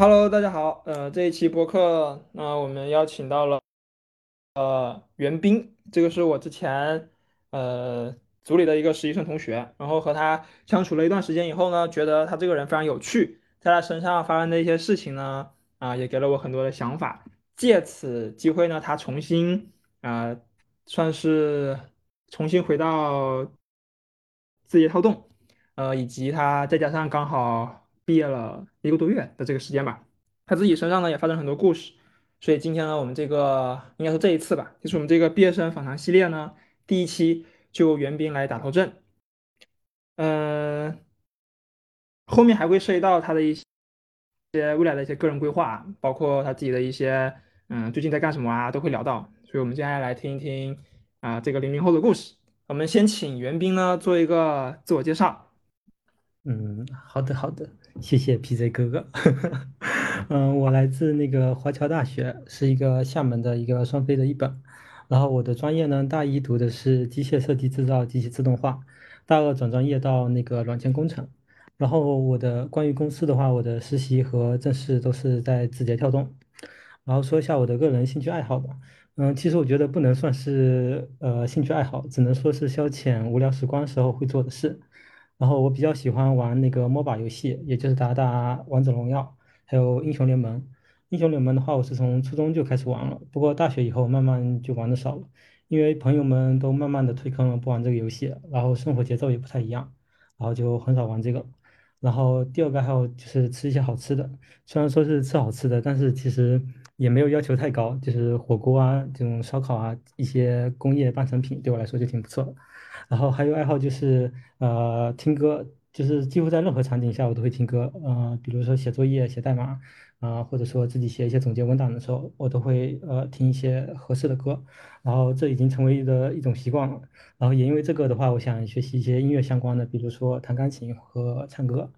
Hello，大家好。呃，这一期播客，那、我们邀请到了呃袁斌，这个是我之前呃组里的一个实习生同学，然后和他相处了一段时间以后呢，觉得他这个人非常有趣，在他身上发生的一些事情呢，啊、也给了我很多的想法。借此机会呢，他重新啊、算是重新回到字节跳动。呃，以及他再加上刚好毕业了一个多月的这个时间吧，他自己身上呢也发生很多故事，所以今天呢，我们这个应该说这一次吧，就是我们这个毕业生访谈系列呢，第一期就袁斌来打头阵，嗯、后面还会涉及到他的一些未来的一些个人规划，包括他自己的一些嗯最近在干什么啊，都会聊到，所以我们接下来来听一听啊、这个零零后的故事。我们先请袁斌呢做一个自我介绍。嗯，好的好的，谢谢 PZ 哥哥。嗯，我来自那个华侨大学，是一个厦门的一个双非的一本。然后我的专业呢，大一读的是机械设计制造、及其自动化，大二转专业到那个软件工程。然后我的关于公司的话，我的实习和正式都是在字节跳动。然后说一下我的个人兴趣爱好吧。嗯，其实我觉得不能算是呃兴趣爱好，只能说是消遣无聊时光时候会做的事。然后我比较喜欢玩那个 MOBA 游戏，也就是打打王者荣耀，还有英雄联盟。英雄联盟的话，我是从初中就开始玩了，不过大学以后慢慢就玩的少了，因为朋友们都慢慢的退坑了，不玩这个游戏，然后生活节奏也不太一样，然后就很少玩这个。然后第二个还有就是吃一些好吃的，虽然说是吃好吃的，但是其实也没有要求太高，就是火锅啊这种烧烤啊一些工业半成品对我来说就挺不错的。然后还有爱好就是呃听歌，就是几乎在任何场景下我都会听歌，呃，比如说写作业、写代码，啊、或者说自己写一些总结文档的时候，我都会呃听一些合适的歌，然后这已经成为的一种习惯了。然后也因为这个的话，我想学习一些音乐相关的，比如说弹钢琴和唱歌。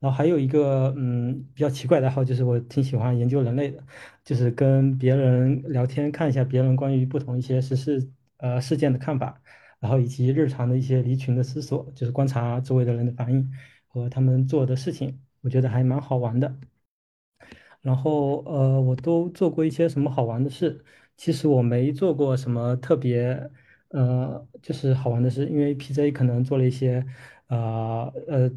然后还有一个嗯比较奇怪的爱好，就是我挺喜欢研究人类的，就是跟别人聊天，看一下别人关于不同一些时事呃事件的看法。然后以及日常的一些离群的思索，就是观察周围的人的反应和他们做的事情，我觉得还蛮好玩的。然后呃，我都做过一些什么好玩的事。其实我没做过什么特别呃，就是好玩的事，因为 PJ 可能做了一些呃呃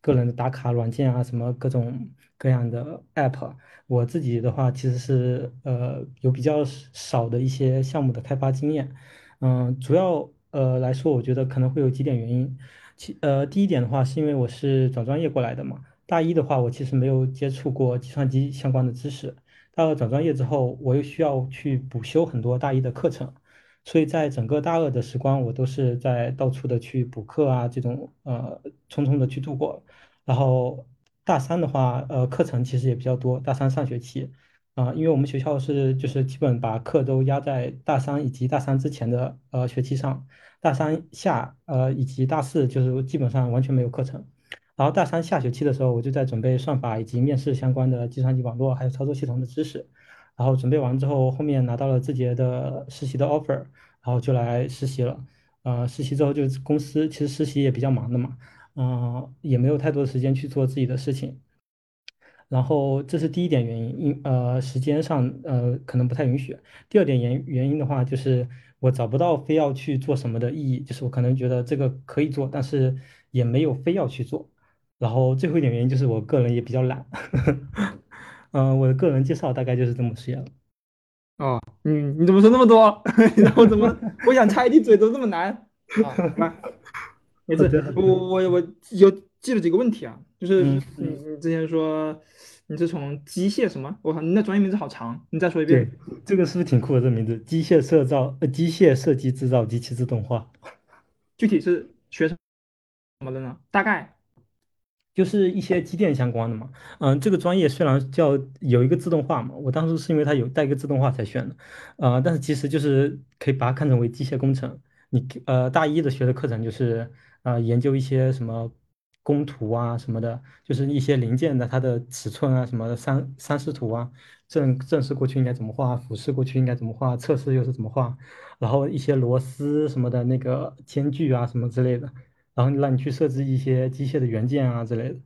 个人的打卡软件啊，什么各种各样的 app。我自己的话，其实是呃有比较少的一些项目的开发经验。嗯，主要呃来说，我觉得可能会有几点原因。其呃，第一点的话，是因为我是转专业过来的嘛。大一的话，我其实没有接触过计算机相关的知识。大二转专业之后，我又需要去补修很多大一的课程，所以在整个大二的时光，我都是在到处的去补课啊，这种呃匆匆的去度过。然后大三的话，呃，课程其实也比较多。大三上学期，啊、因为我们学校是就是基本把课都压在大三以及大三之前的呃学期上，大三下呃以及大四就是基本上完全没有课程。然后大三下学期的时候，我就在准备算法以及面试相关的计算机网络还有操作系统的知识。然后准备完之后，后面拿到了字节的实习的 offer，然后就来实习了。呃，实习之后就公司其实实习也比较忙的嘛，嗯、也没有太多的时间去做自己的事情。然后这是第一点原因，因呃时间上呃可能不太允许。第二点原原因的话，就是我找不到非要去做什么的意义，就是我可能觉得这个可以做，但是也没有非要去做。然后最后一点原因就是我个人也比较懒，嗯、我的个人介绍大概就是这么些了。哦，嗯，你怎么说那么多？然后怎么 我想插一滴嘴都这么难没事，我，我我有记了几个问题啊，就是嗯你嗯，你之前说你是从机械什么？我靠，你那专业名字好长，你再说一对，遍。这个是不是挺酷的？这名字，机械设造，呃，机械设计制造及其自动化。具体是学什么的呢？大概就是一些机电相关的嘛。嗯，这个专业虽然叫有一个自动化嘛，我当时是因为它有带一个自动化才选的，呃，但是其实就是可以把它看成为机械工程。你呃大一的学的课程就是呃研究一些什么工图啊什么的，就是一些零件的它的尺寸啊什么的三三视图啊，正正视过去应该怎么画，俯视过去应该怎么画，侧视又是怎么画，然后一些螺丝什么的那个间距啊什么之类的。然后让你去设置一些机械的元件啊之类的。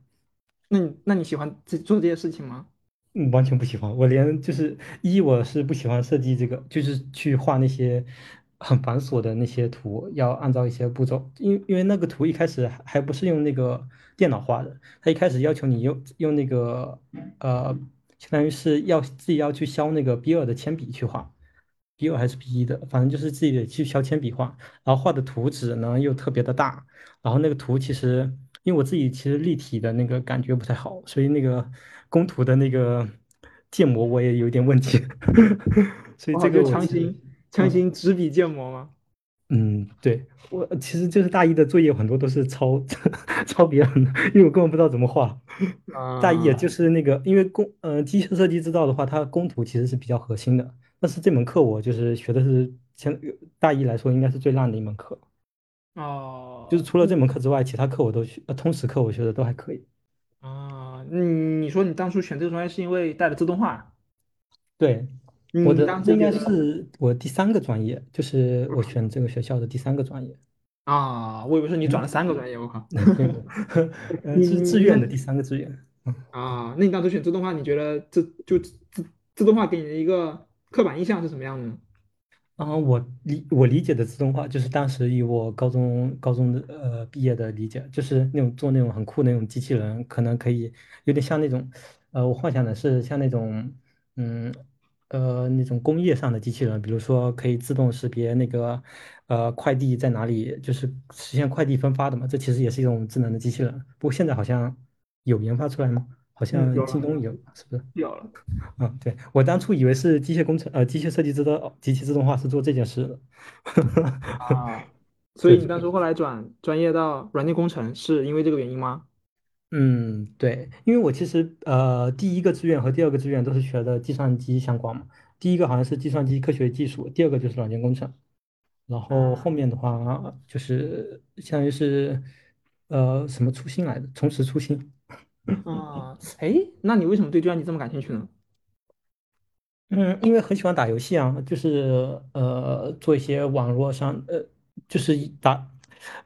那你那你喜欢自己做这些事情吗？嗯完全不喜欢。我连就是一我是不喜欢设计这个，就是去画那些很繁琐的那些图，要按照一些步骤，因因为那个图一开始还还不是用那个电脑画的，他一开始要求你用用那个呃，相当于是要自己要去削那个 B 二的铅笔去画。B 二还是 B 一的，反正就是自己得去削铅笔画，然后画的图纸呢又特别的大，然后那个图其实因为我自己其实立体的那个感觉不太好，所以那个工图的那个建模我也有点问题，所以这个我其实强行强嗯行纸笔建模吗？嗯对我其实就是大一的作业很多都是抄 抄别人的，因为我根本不知道怎么画。大一也啊就是那个因为工呃机械设计制造的话，它工图其实是比较核心的，但是这门课我就是学的是前大一来说应该是最烂的一门课。哦就是哦，除了这门课之外，其他课我都学，呃，通识课我学的都还可以。啊，你你说你当初选这个专业是因为带了自动化，对，我你的这应该是我第三个专业，就是我选这个学校的第三个专业。啊，我以为是你转了嗯三个专业，我靠，嗯，没有，呃，你是志愿的第三个志愿。啊，那你当时选自动化，你觉得这就自自自动化给你的一个刻板印象是什么样的呢？啊，我理我理解的自动化，就是当时以我高中高中的呃毕业的理解，就是那种做那种很酷的那种机器人，可能可以有点像那种，呃，我幻想的是像那种，嗯，呃，那种工业上的机器人，比如说可以自动识别那个，呃，快递在哪里，就是实现快递分发的嘛，这其实也是一种智能的机器人。不过现在好像有研发出来吗？好嗯，像京东有，是不是？有了嗯，对，我当初以为是机械工程，呃，机械设计自动机器自动化是做这件事的。啊，所以你当初后来转专业到软件工程，是因为这个原因吗？嗯，对，因为我其实呃第一个志愿和第二个志愿都是学的计算机相关嘛，第一个好像是计算机科学技术，第二个就是软件工程，然后后面的话就是相当于是呃什么初心来的，重拾初心。啊，哎，那你为什么对计算机这么感兴趣呢？嗯，因为很喜欢打游戏啊，就是呃做一些网络上呃，就是打，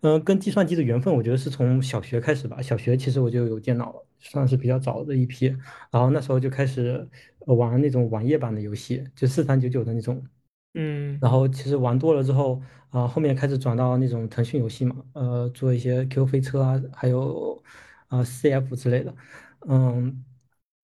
嗯、跟计算机的缘分，我觉得是从小学开始吧。小学其实我就有电脑了，算是比较早的一批。然后那时候就开始呃玩那种网页版的游戏，就四三九九的那种。嗯，然后其实玩多了之后，啊、后面开始转到那种腾讯游戏嘛，呃，做一些 Q 飞车啊，还有啊、CF 之类的，嗯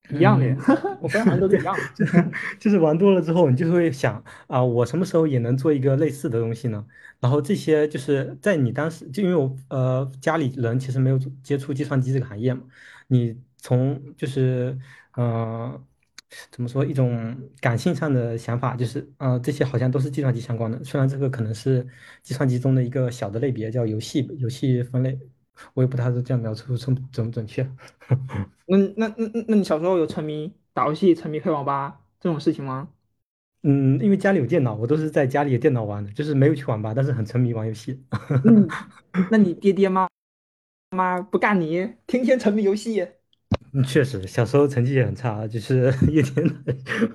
一样的耶，嗯，我发现好像都是，一样的。就是就是玩多了之后，你就会想啊，我什么时候也能做一个类似的东西呢？然后这些就是在你当时，就因为我呃家里人其实没有接触计算机这个行业嘛，你从就是呃怎么说一种感性上的想法，就是呃这些好像都是计算机相关的，虽然这个可能是计算机中的一个小的类别，叫游戏游戏分类，我也不知道这样描述准准不准确。那那那那那你小时候有沉迷打游戏、沉迷开网吧这种事情吗？嗯，因为家里有电脑，我都是在家里的电脑玩的，就是没有去网吧，但是很沉迷玩游戏。那你那你爹爹妈妈不干你，天天沉迷游戏嗯，确实，小时候成绩也很差，就是 一天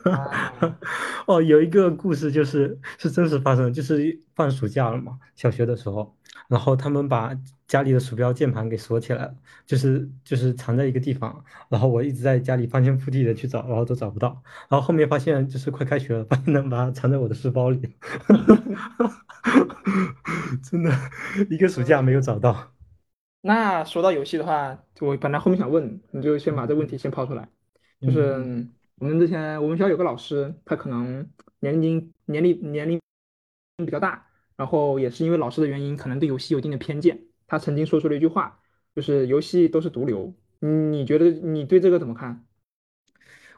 啊？哦，有一个故事就是是真实发生，就是放暑假了嘛，小学的时候，然后他们把家里的鼠标键盘给锁起来了，就是就是藏在一个地方，然后我一直在家里翻天覆地的去找，然后都找不到，然后后面发现就是快开学了，发现能把它藏在我的书包里，真的一个暑假没有找到。那说到游戏的话，我本来后面想问，你就先把这个问题先抛出来。就是我们之前我们学校有个老师，他可能年龄年龄年龄比较大，然后也是因为老师的原因，可能对游戏有一定的偏见。他曾经说出了一句话，就是游戏都是毒瘤。你觉得你对这个怎么看？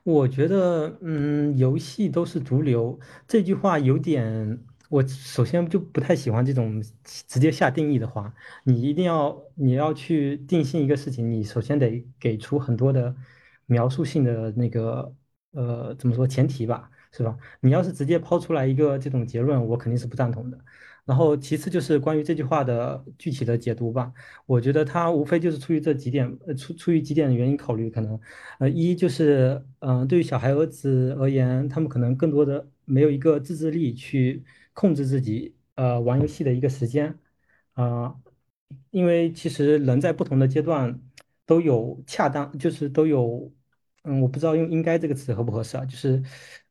我觉得，嗯，游戏都是毒瘤这句话有点，我首先就不太喜欢这种直接下定义的话。你一定要，你要去定性一个事情，你首先得给出很多的描述性的那个，呃，怎么说前提吧，是吧？你要是直接抛出来一个这种结论，我肯定是不赞同的。然后其次就是关于这句话的具体的解读吧，我觉得它无非就是出于这几点，呃，出出于几点的原因考虑，可能。呃，一就是，嗯、对于小孩儿子而言，他们可能更多的没有一个自制力去控制自己，呃，玩游戏的一个时间，啊、因为其实人在不同的阶段都有恰当，就是都有嗯，我不知道用“应该”这个词合不合适啊，就是，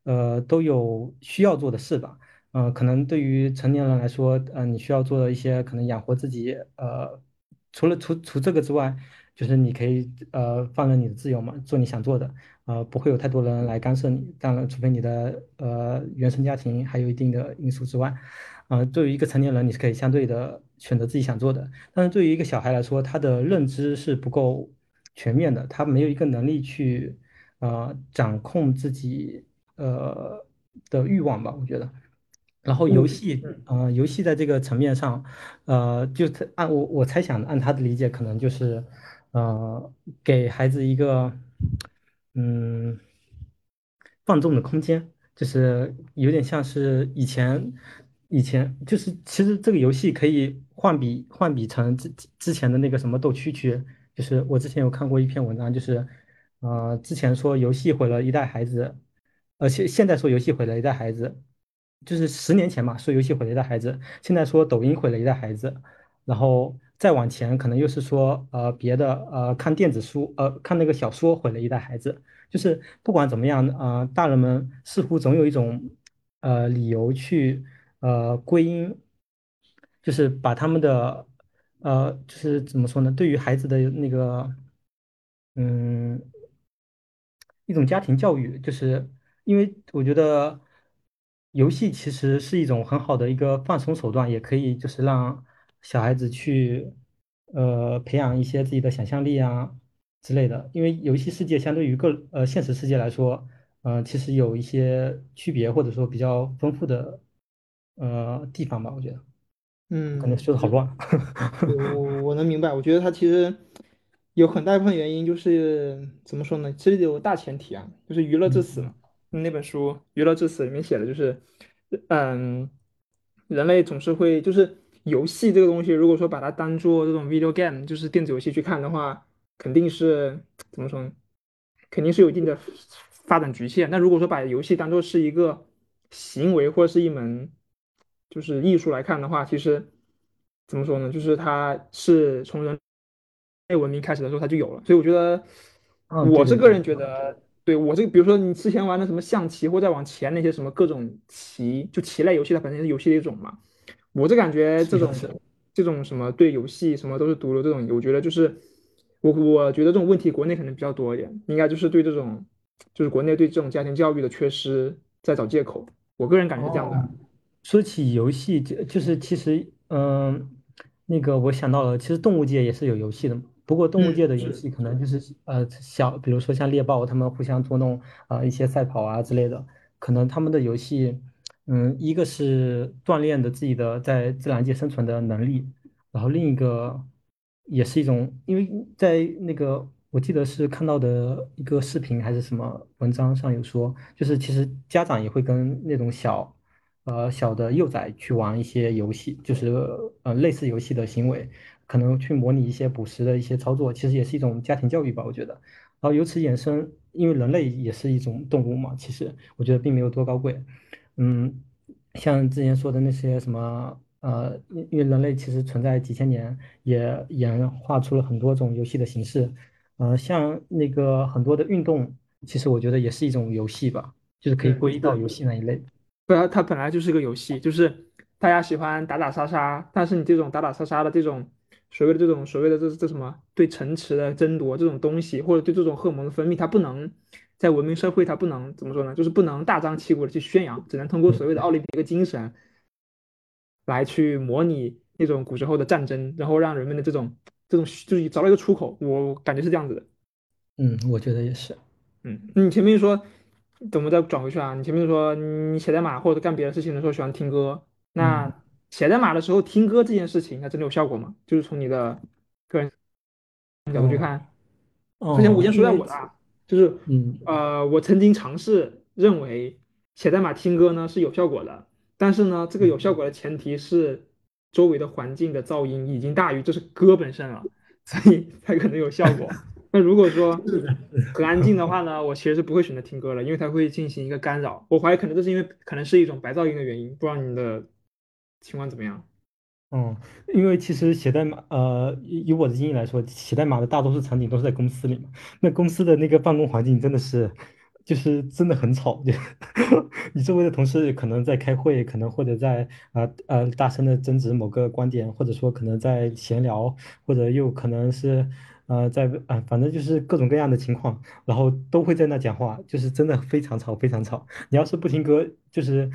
呃，都有需要做的事吧。嗯、可能对于成年人来说，呃、你需要做的一些可能养活自己，呃，除了除除这个之外，就是你可以呃放任你的自由嘛，做你想做的，呃，不会有太多人来干涉你。当然，除非你的呃原生家庭还有一定的因素之外，呃，对于一个成年人，你是可以相对的选择自己想做的。但是对于一个小孩来说，他的认知是不够全面的，他没有一个能力去呃掌控自己呃的欲望吧，我觉得。然后游嗯戏，嗯呃，游戏在这个层面上，呃，就是按我我猜想，按他的理解，可能就是，呃，给孩子一个，嗯，放纵的空间，就是有点像是以前，以前就是其实这个游戏可以换比换比成之之前的那个什么斗蛐蛐，就是我之前有看过一篇文章，就是，呃，之前说游戏毁了一代孩子，而且现在说游戏毁了一代孩子。就是十年前嘛，说游戏毁了一代孩子，现在说抖音毁了一代孩子，然后再往前可能又是说呃别的呃看电子书呃看那个小说毁了一代孩子，就是不管怎么样呃大人们似乎总有一种呃理由去呃归因，就是把他们的呃就是怎么说呢，对于孩子的那个嗯。一种家庭教育，就是因为我觉得游戏其实是一种很好的一个放松手段，也可以就是让小孩子去呃培养一些自己的想象力啊之类的。因为游戏世界相对于个呃现实世界来说，呃其实有一些区别或者说比较丰富的呃地方吧，我觉得。嗯感觉嗯，说的好乱。我我能明白，我觉得它其实有很大一部分原因就是怎么说呢？其实有个大前提啊，就是娱乐至死嗯嘛。那本书《娱乐至死》里面写的就是，嗯，人类总是会就是游戏这个东西，如果说把它当做这种 video game，就是电子游戏去看的话，肯定是怎么说呢？肯定是有一定的发展局限。那如果说把游戏当做是一个行为或者是一门就是艺术来看的话，其实怎么说呢？就是它是从人类文明开始的时候它就有了。所以我觉得，我是个人觉得，对我这个，比如说你之前玩的什么象棋，或再往前那些什么各种棋，就棋类游戏，它本身是游戏的一种嘛。我这感觉这种。这种什么对游戏什么都是毒瘤这种，我觉得就是我我觉得这种问题国内可能比较多一点，应该就是对这种就是国内对这种家庭教育的缺失在找借口。我个人感觉是这样的。哦，说起游戏，就就是其实，嗯、那个我想到了，其实动物界也是有游戏的嘛。不过动物界嗯，的游，戏可能就是呃小，比如说像猎豹，他们互相捉弄啊、呃一些赛跑啊之类的，可能他们的游戏，嗯，一个是锻炼的自己的在自然界生存的能力，然后另一个也是一种，因为在那个我记得是看到的一个视频还是什么文章上有说，就是其实家长也会跟那种小呃小的幼崽去玩一些游戏，就是呃类似游戏的行为，可能去模拟一些捕食的一些操作，其实也是一种家庭教育吧，我觉得。然后由此衍生，因为人类也是一种动物嘛，其实我觉得并没有多高贵。嗯，像之前说的那些什么，呃，因因为人类其实存在几千年，也演化出了很多种游戏的形式。呃，像那个很多的运动，其实我觉得也是一种游戏吧，就是可以嗯，归到。游戏那一类。不然它本来就是个游戏，就是大家喜欢打打杀杀，但是你这种打打杀杀的这种所谓的这种所谓的这这什么对城池的争夺这种东西，或者对这种荷尔蒙的分泌，它不能在文明社会，它不能怎么说呢？就是不能大张旗鼓的去宣扬，只能通过所谓的奥林匹克精神来去模拟那种古时候的战争，然后让人们的这种这种就是找到一个出口，我感觉是这样子的。嗯，我觉得也是。嗯，你前面说，等我们再转回去啊。你前面说你写代码或者干别的事情的时候喜欢听歌，嗯那写代码的时候听歌这件事情，它真的有效果吗？就是从你的个人角度去哦看。首先，我哦，先说下我的啊，就是嗯呃，我曾经尝试认为写代码听歌呢是有效果的，但是呢，这个有效果的前提是周围的环境的噪音已经大于这是歌本身了，所以 才可能有效果。那如果说，很安静的话呢，我其实是不会选择听歌了，因为它会进行一个干扰。我怀疑可能这是因为可能是一种白噪音的原因，不知道你的情况怎么样？嗯，因为其实写代码，呃，以我的经验来说，写代码的大多数场景都是在公司里嘛。那公司的那个办公环境真的是，就是真的很吵，就 你周围的同事可能在开会，可能或者在啊呃大声的争执某个观点，或者说可能在闲聊，或者又可能是呃在啊、反正就是各种各样的情况，然后都会在那讲话，就是真的非常吵，非常吵。你要是不听歌，就是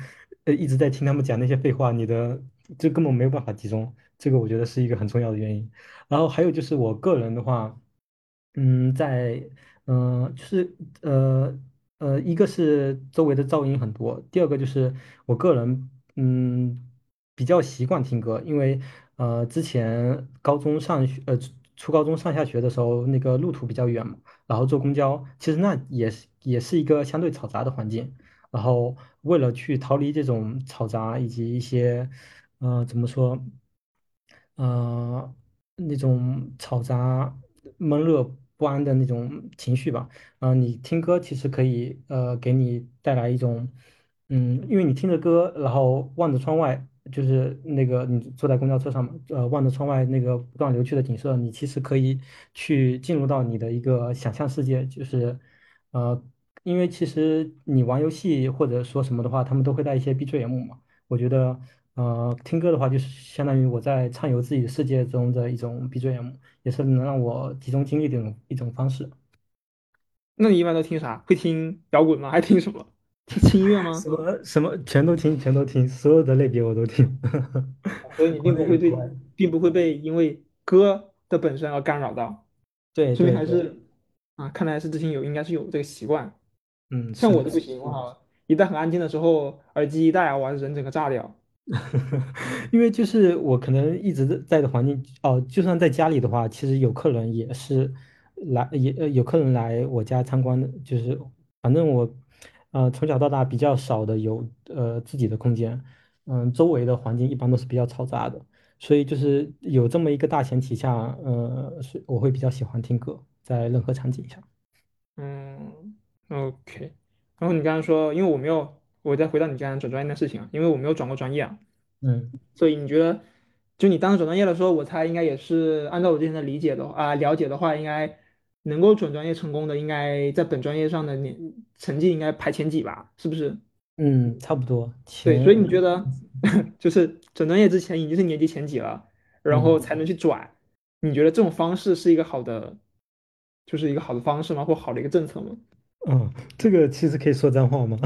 呃一直在听他们讲那些废话，你的就根本没有办法集中。这个我觉得是一个很重要的原因。然后还有就是我个人的话，嗯，在嗯、就是呃呃，一个是周围的噪音很多，第二个就是我个人嗯比较习惯听歌，因为呃之前高中上学呃初初高中上下学的时候，那个路途比较远嘛。然后坐公交，其实那也是也是一个相对嘈杂的环境。然后为了去逃离这种嘈杂以及一些，呃，怎么说，呃，那种嘈杂、闷热不安的那种情绪吧，呃，你听歌其实可以，呃，给你带来一种，嗯，因为你听着歌，然后望着窗外，就是那个你坐在公交车上嘛，呃，望着窗外那个不断流去的景色，你其实可以去进入到你的一个想象世界，就是，呃，因为其实你玩游戏或者说什么的话，他们都会带一些 BGM 嘛。我觉得，呃，听歌的话，就是相当于我在畅游自己的世界中的一种 BGM，也是能让我集中精力的一种一种方式。那你一般都听啥？会听摇滚吗？还听什么？听轻音乐吗什？么什么全都听，全都听，所有的类别我都听，所以你并不会对。并不会被因为歌的本身而干扰到，对所以，还是啊，看来还是之前有应该是有这个习惯。嗯，像我就不。行哈，一旦很安静的时候，耳机一戴，我人整个炸掉。因为就是我可能一直在在的环境哦，就算在家里的话，其实有客人也是来也呃有客人来我家参观的，就是反正我呃从小到大比较少的有呃自己的空间，嗯，周围的环境一般都是比较嘈杂的，所以就是有这么一个大前提下，呃，是我会比较喜欢听歌，在任何场景下，嗯，OK。然后你刚刚说，因为我没有，我再回到你刚刚转专业的事情啊，因为我没有转过专业啊，嗯所以你觉得，就你当时转专业的时候，我猜应该也是按照我之前的理解的啊、了解的话，应该能够转专业成功的，应该在本专业上的年成绩应该排前几吧？是不是？嗯，差不多对，所以你觉得 就是转专业之前已经是年级前几了，然后嗯。才能去转，你觉得这种方式是一个好的，就是一个好的方式吗？或好的一个政策吗？嗯，这个其实可以说脏话吗？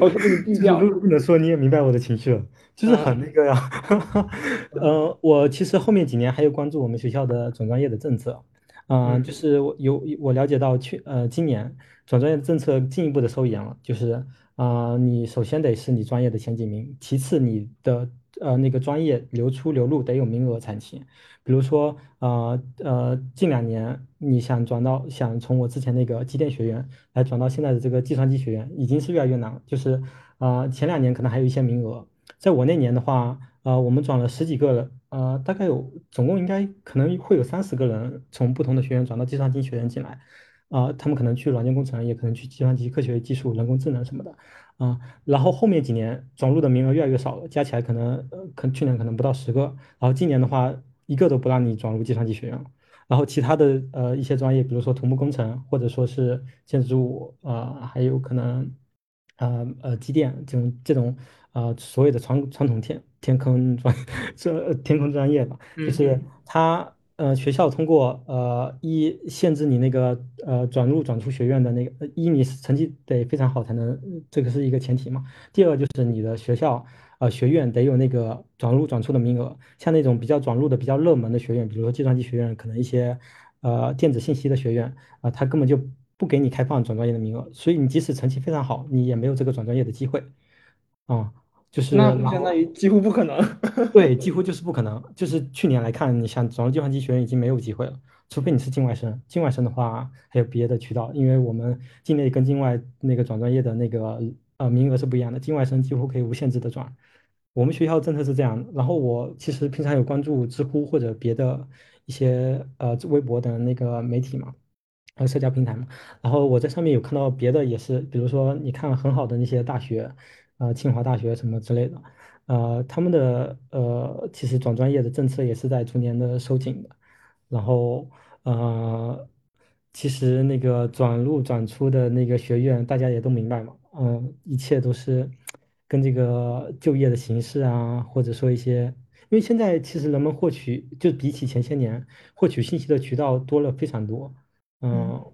我可以给你毙就是如掉。不能说，你也明白我的情绪了，就是很嗯那个呀。呃，我其实后面几年还有关注我们学校的转专业的政策，啊、就嗯是我有我了解到去呃今年转专业政策进一步的收严了，就是啊、你首先得是你专业的前几名，其次你的呃那个专业流出流入得有名额才行。比如说，呃呃，近两年你想转到想从我之前那个机电学院来转到现在的这个计算机学院，已经是越来越难。就是呃前两年可能还有一些名额，在我那年的话，呃我们转了十几个人，呃大概有总共应该可能会有三十个人从不同的学院转到计算机学院进来，啊、他们可能去软件工程，也可能去计算机科学技术、人工智能什么的。啊、然后后面几年转入的名额越来越少了，加起来可能呃，可去年可能不到十个，然后今年的话，一个都不让你转入计算机学院了。然后其他的呃一些专业，比如说土木工程，或者说是建筑物，呃，还有可能呃呃机电这种这种呃所谓的传传统天天坑专 这呃天空专业吧，就是它呃学校通过呃一限制你那个呃转入转出学院的那个一你成绩得非常好才能，这个是一个前提嘛。第二就是你的学校呃学院得有那个转入转出的名额，像那种比较转入的比较热门的学院，比如说计算机学院，可能一些呃电子信息的学院啊、他根本就不给你开放转专业的名额，所以你即使成绩非常好，你也没有这个转专业的机会。啊、就是那相当于几乎不可能。对，几乎就是不可能。就是去年来看，你想转入计算机学院已经没有机会了，除非你是境外生。境外生的话，还有别的渠道，因为我们境内跟境外那个转专业的那个呃名额是不一样的，境外生几乎可以无限制的转。我们学校政策是这样的，然后我其实平常有关注知乎或者别的一些呃微博的那个媒体嘛，和社交平台嘛，然后我在上面有看到别的也是，比如说你看很好的那些大学，呃，清华大学什么之类的。呃，他们的呃，其实转专业的政策也是在逐年的收紧的。然后呃，其实那个转入转出的那个学院，大家也都明白嘛，嗯、一切都是跟这个就业的形势啊，或者说一些，因为现在其实人们获取，就比起前些年获取信息的渠道多了非常多，嗯嗯，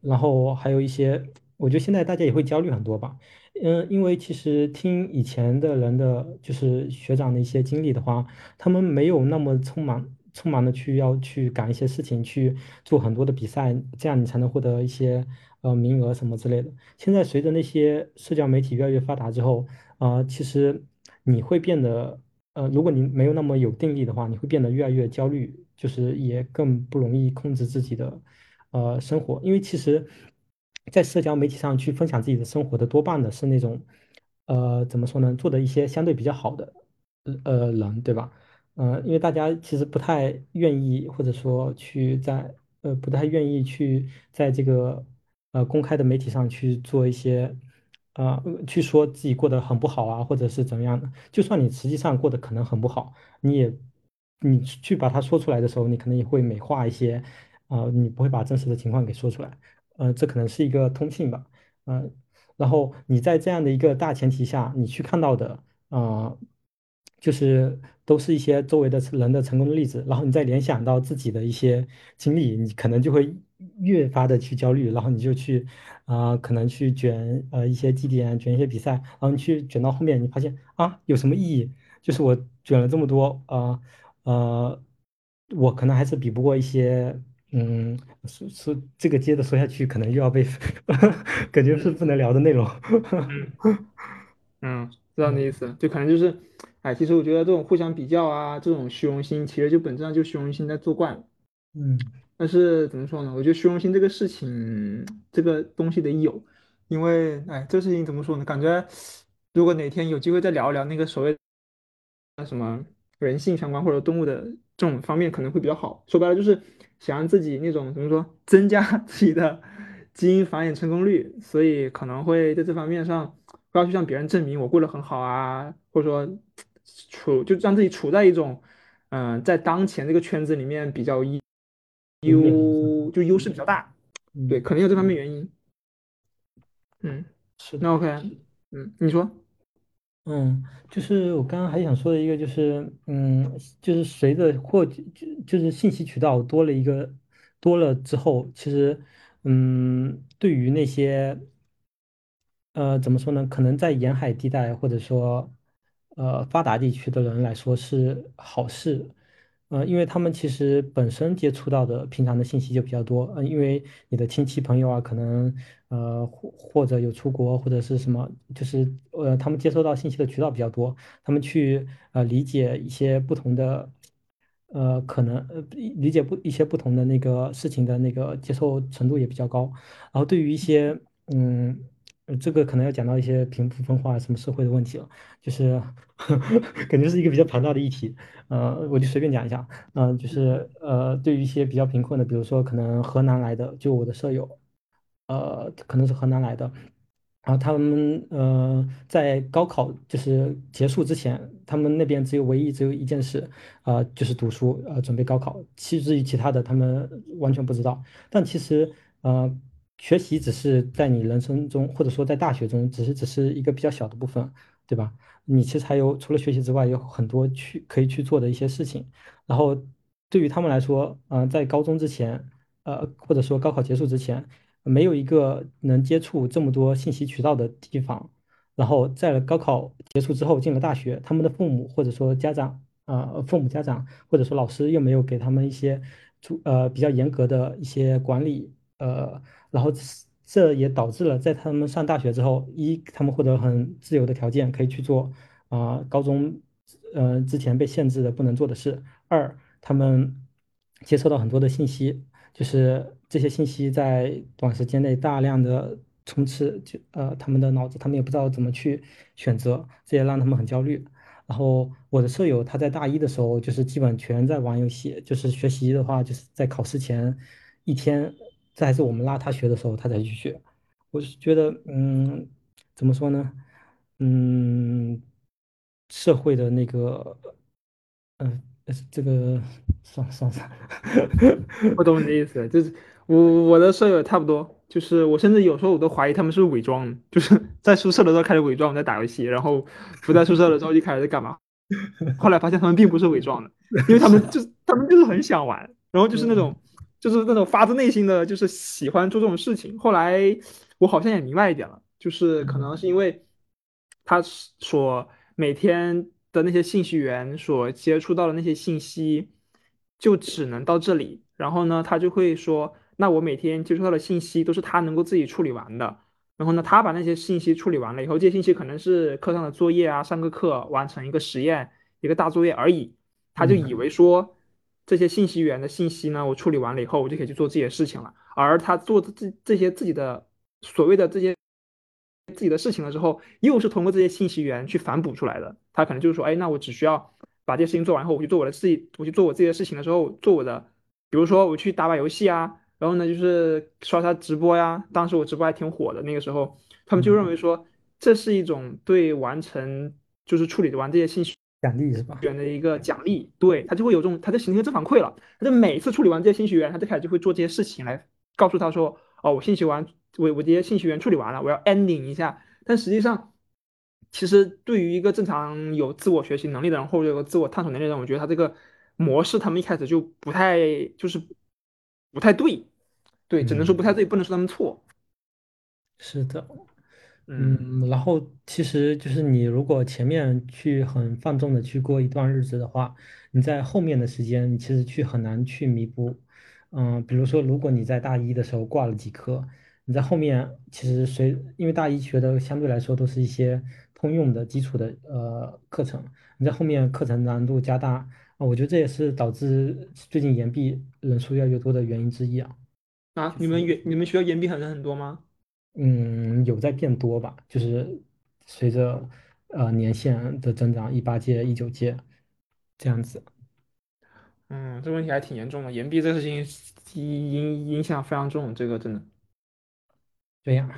然后还有一些，我觉得现在大家也会焦虑很多吧。嗯，因为其实听以前的人的，就是学长的一些经历的话，他们没有那么匆忙匆忙的去要去赶一些事情，去做很多的比赛，这样你才能获得一些呃名额什么之类的。现在随着那些社交媒体越来越发达之后，呃，其实你会变得呃，如果你没有那么有定力的话，你会变得越来越焦虑，就是也更不容易控制自己的呃生活，因为其实，在社交媒体上去分享自己的生活的多半的是那种呃怎么说呢，做的一些相对比较好的呃呃人，对吧？呃，因为大家其实不太愿意，或者说去在呃不太愿意去在这个呃公开的媒体上去做一些啊、呃去说自己过得很不好啊，或者是怎么样的。就算你实际上过得可能很不好，你也你去把它说出来的时候，你可能也会美化一些啊、你不会把真实的情况给说出来。呃，这可能是一个通信吧。嗯、然后你在这样的一个大前提下，你去看到的。啊、就是都是一些周围的人的成功的例子，然后你再联想到自己的一些经历，你可能就会越发的去焦虑，然后你就去啊、可能去卷呃一些绩点，卷一些比赛，然后你去卷到后面，你发现啊有什么意义？就是我卷了这么多啊呃，我可能还是比不过一些。嗯，说说这个接着说下去，可能又要被 感觉是不能聊的内容。嗯嗯，知道你的意思，就可能就是，哎，其实我觉得这种互相比较啊，这种虚荣心，其实就本质上就虚荣心在作怪。嗯但是怎么说呢？我觉得虚荣心这个事情，这个东西得有，因为哎，这事情怎么说呢？感觉如果哪天有机会再聊一聊那个所谓什么人性相关或者动物的这种方面，可能会比较好。说白了就是想让自己那种怎么说，增加 自己的基因繁衍成功率，所以可能会在这方面上不要去向别人证明我过得很好啊，或者说处就让自己处在一种嗯、呃在当前这个圈子里面比较优就优势比较大。对，可能有这方面原因。嗯，是的，那 OK，嗯，你说，嗯，就是我刚刚还想说的一个，就是嗯，就是随着获，就就是信息渠道多了一个多了之后，其实嗯，对于那些呃，怎么说呢？可能在沿海地带或者说呃发达地区的人来说是好事，呃，因为他们其实本身接触到的平常的信息就比较多，呃，因为你的亲戚朋友啊，可能呃或或者有出国或者是什么，就是呃他们接收到信息的渠道比较多，他们去呃理解一些不同的。呃，可能呃理解不一些不同的那个事情的那个接受程度也比较高，然后对于一些嗯，呃这个可能要讲到一些贫富分化什么社会的问题了，就是 感觉是一个比较庞大的议题，呃，我就随便讲一下，嗯、就是呃，对于一些比较贫困的，比如说可能河南来的，就我的舍友，呃，可能是河南来的，然后他们呃在高考就是结束之前，他们那边只有唯一只有一件事，啊，就是读书，呃，准备高考。其至于其他的，他们完全不知道。但其实呃，学习只是在你人生中，或者说在大学中，只是只是一个比较小的部分，对吧？你其实还有除了学习之外，有很多去可以去做的一些事情。然后对于他们来说，呃，在高中之前，呃，或者说高考结束之前。没有一个能接触这么多信息渠道的地方，然后在了高考结束之后进了大学，他们的父母或者说家长，呃，父母家长或者说老师又没有给他们一些主呃比较严格的一些管理，呃，然后这也导致了在他们上大学之后，一他们获得很自由的条件，可以去做啊、高中呃之前被限制的不能做的事，二他们接收到很多的信息。就是这些信息在短时间内大量的充斥，就呃他们的脑子，他们也不知道怎么去选择，这也让他们很焦虑。然后我的舍友他在大一的时候，就是基本全在玩游戏，就是学习的话，就是在考试前一天，这还是我们拉他学的时候，他才去学。我是觉得，嗯，怎么说呢？嗯。社会的那个，嗯、呃，这个算了算了算了，我 懂你的意思，就是我我的舍友差不多，就是我甚至有时候我都怀疑他们是伪装，就是 在宿舍的时候开始伪装在打游戏，然后不在宿舍的时候就开始在干嘛。后来发现他们并不是伪装的，因为他们就是他们就是很想玩，然后就是那种就是那种发自内心的就是喜欢做这种事情。后来我好像也明白一点了，就是可能是因为他所每天的那些信息源所接触到的那些信息，就只能到这里。然后呢，他就会说，那我每天接触到的信息都是他能够自己处理完的。然后呢，他把那些信息处理完了以后，这些信息可能是课上的作业啊，上个课完成一个实验，一个大作业而已。他就以嗯为说这些信息源的信息呢，我处理完了以后，我就可以去做自己的事情了。而他做这这些自己的所谓的这些自己的事情了之后，又是通过这些信息源去反哺出来的。他可能就是说，哎，那我只需要把这些事情做完后，我去做我的自己，我去做我自己的事情的时候，做我的，比如说我去打把游戏啊，然后呢就是刷刷直播呀。当时我直播还挺火的，那个时候他们就认，为说这是一种对完成就是处理完这些信息。奖励是吧？选的一个奖励，对，他就会有这种，他就形成正反馈了。他就每次处理完这些信息源，他就开始就会做这些事情来告诉他说，哦，我信息完，我我这些信息源处理完了，我要 ending 一下。但实际上，其实对于一个正常有自我学习能力的人，或者有自我探索能力的人，我觉得他这个模式，他们一开始就不太，就是不太对，对，只能说不太嗯，对，不能说他们错。是的。嗯，嗯，然后其实就是你如果前面去很放纵的去过一段日子的话，你在后面的时间，你其实去很难去弥补。嗯，比如说，如果你在大一的时候挂了几科，你在后面其实随，因为大一学的相对来说都是一些通用的基础的呃课程，你在后面课程难度加大啊，我觉得这也是导致最近延毕人数越来越多的原因之一啊。啊，你们就是。原你们学校延毕很人很多吗？嗯，有在变多吧，就是随着呃年限的增长，一八届、一九届这样子。嗯，这问题还挺严重的，延毕这个事情影影影响非常重，这个真的。对呀，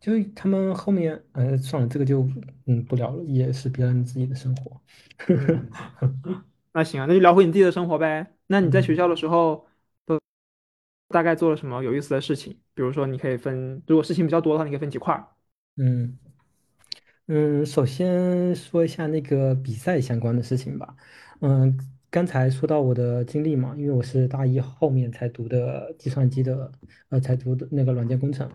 就是他们后面，呃，算了，这个就嗯不聊了，也是别人自己的生活。嗯，那行啊，那就聊回你自己的生活呗。那你在学嗯校的时候都大概做了什么有意思的事情？比如说，你可以分，如果事情比较多的话，你可以分几块儿。嗯。嗯，首先说一下那个比赛相关的事情吧。嗯，刚才说到我的经历嘛，因为我是大一后面才读的计算机的，呃，才读的那个软件工程。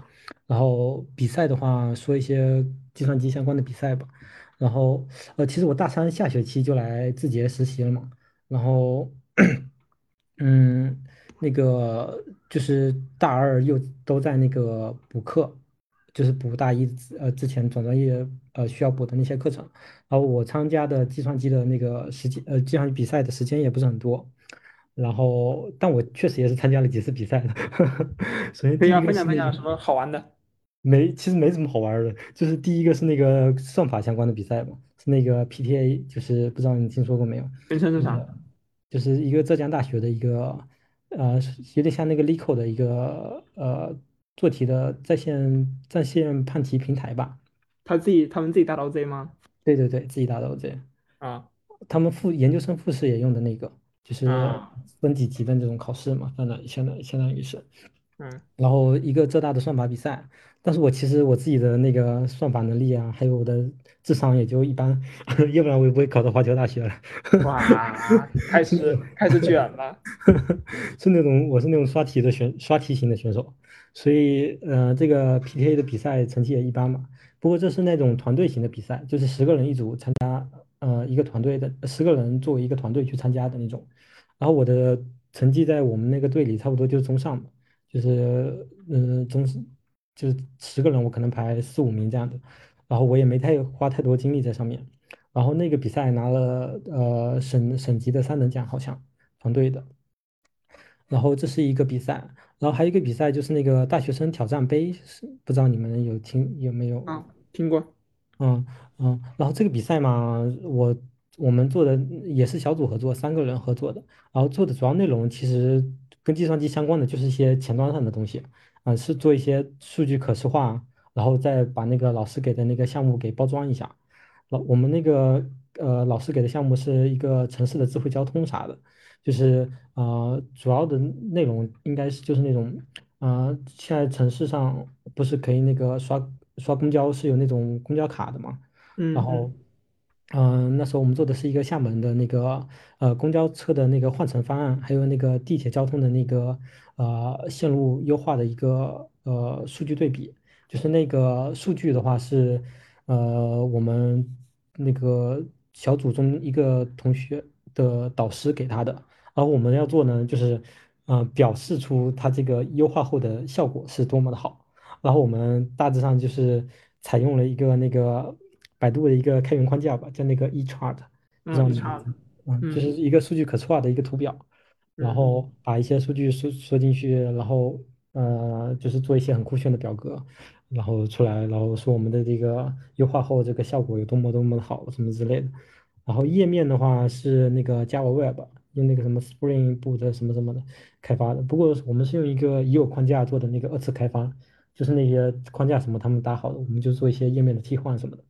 然后比赛的话，说一些计算机相关的比赛吧。然后，呃，其实我大三下学期就来字节实习了嘛。然后，嗯，那个就是大二又都在那个补课，就是补大一呃之前转专业呃需要补的那些课程。然后我参加的计算机的那个时间呃计算机比赛的时间也不是很多，然后但我确实也是参加了几次比赛的。首先可以分享是那个分享什么好玩的？没，其实没什么好玩儿的，就是第一个是那个算法相关的比赛嘛，是那个 PTA，就是不知道你听说过没有？人生是啥。就是一个浙江大学的一个，呃，有点像那个 LeetCode 的一个呃做题的在线在线判题平台吧。他自己他们自己打到 Z 吗？对对对，自己打的 OJ，啊他们复研究生复试也用的那个，就是啊分几级的那种考试嘛，相当相当相当于是。嗯，然后一个浙大的算法比赛，但是我其实我自己的那个算法能力啊，还有我的智商也就一般，要不然我也不会考到华侨大学了。哇，开始开始卷了。是那种我是那种刷题的选刷题型的选手，所以呃，这个 PTA 的比赛成绩也一般嘛。不过这是那种团队型的比赛，就是十个人一组参加，呃，一个团队的十个人作为一个团队去参加的那种。然后我的成绩在我们那个队里差不多就是中上的。就是嗯、总是就是十个人我可能排四五名这样的，然后我也没太花太多精力在上面，然后那个比赛拿了呃省省级的三等奖好像团队的，然后这是一个比赛，然后还有一个比赛就是那个大学生挑战杯，是不知道你们有听有没有？啊，听过。嗯嗯，然后这个比赛嘛，我我们做的也是小组合作，三个人合作的，然后做的主要内容其实跟计算机相关的，就是一些前端上的东西，啊、是做一些数据可视化，然后再把那个老师给的那个项目给包装一下。老我们那个呃老师给的项目是一个城市的智慧交通啥的，就是呃主要的内容应该是就是那种呃现在城市上不是可以那个刷刷公交是有那种公交卡的嘛，然后。嗯，那时候我们做的是一个厦门的那个呃公交车的那个换乘方案，还有那个地铁交通的那个呃线路优化的一个呃数据对比。就是那个数据的话是呃我们那个小组中一个同学的导师给他的，而我们要做呢就是呃表示出它这个优化后的效果是多么的好。然后我们大致上就是采用了一个那个百度的一个开源框架吧，叫那个 eChart，不知嗯，道你们一差，嗯，就是嗯一个数据可视化的一个图表，然后把一些数据输输进去，然后呃，就是做一些很酷炫的表格，然后出来，然后说我们的这个优化后这个效果有多么多么的好，什么之类的。然后页面的话是那个 Java Web，用那个什么 Spring Boot 什么什么的开发的。不过我们是用一个已有框架做的那个二次开发，就是那些框架什么他们搭好的，我们就做一些页面的替换什么的。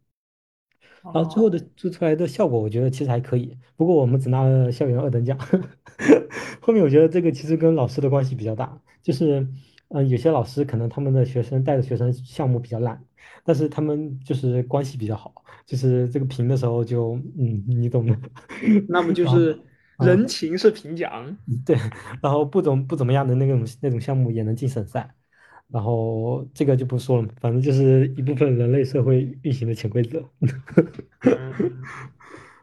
然后最后的哦，做出来的效果，我觉得其实还可以。不过我们只拿了校园二等奖。后面我觉得这个其实跟老师的关系比较大，就是，嗯、有些老师可能他们的学生带的学生项目比较烂，但是他们就是关系比较好，就是这个评的时候就，嗯，你懂的。那么就，是人嗯，情是评奖。对，然后不怎不怎么样的那种那种项目也能进省赛，然后这个就不说了，反正就是一部分人类社会运行的潜规则。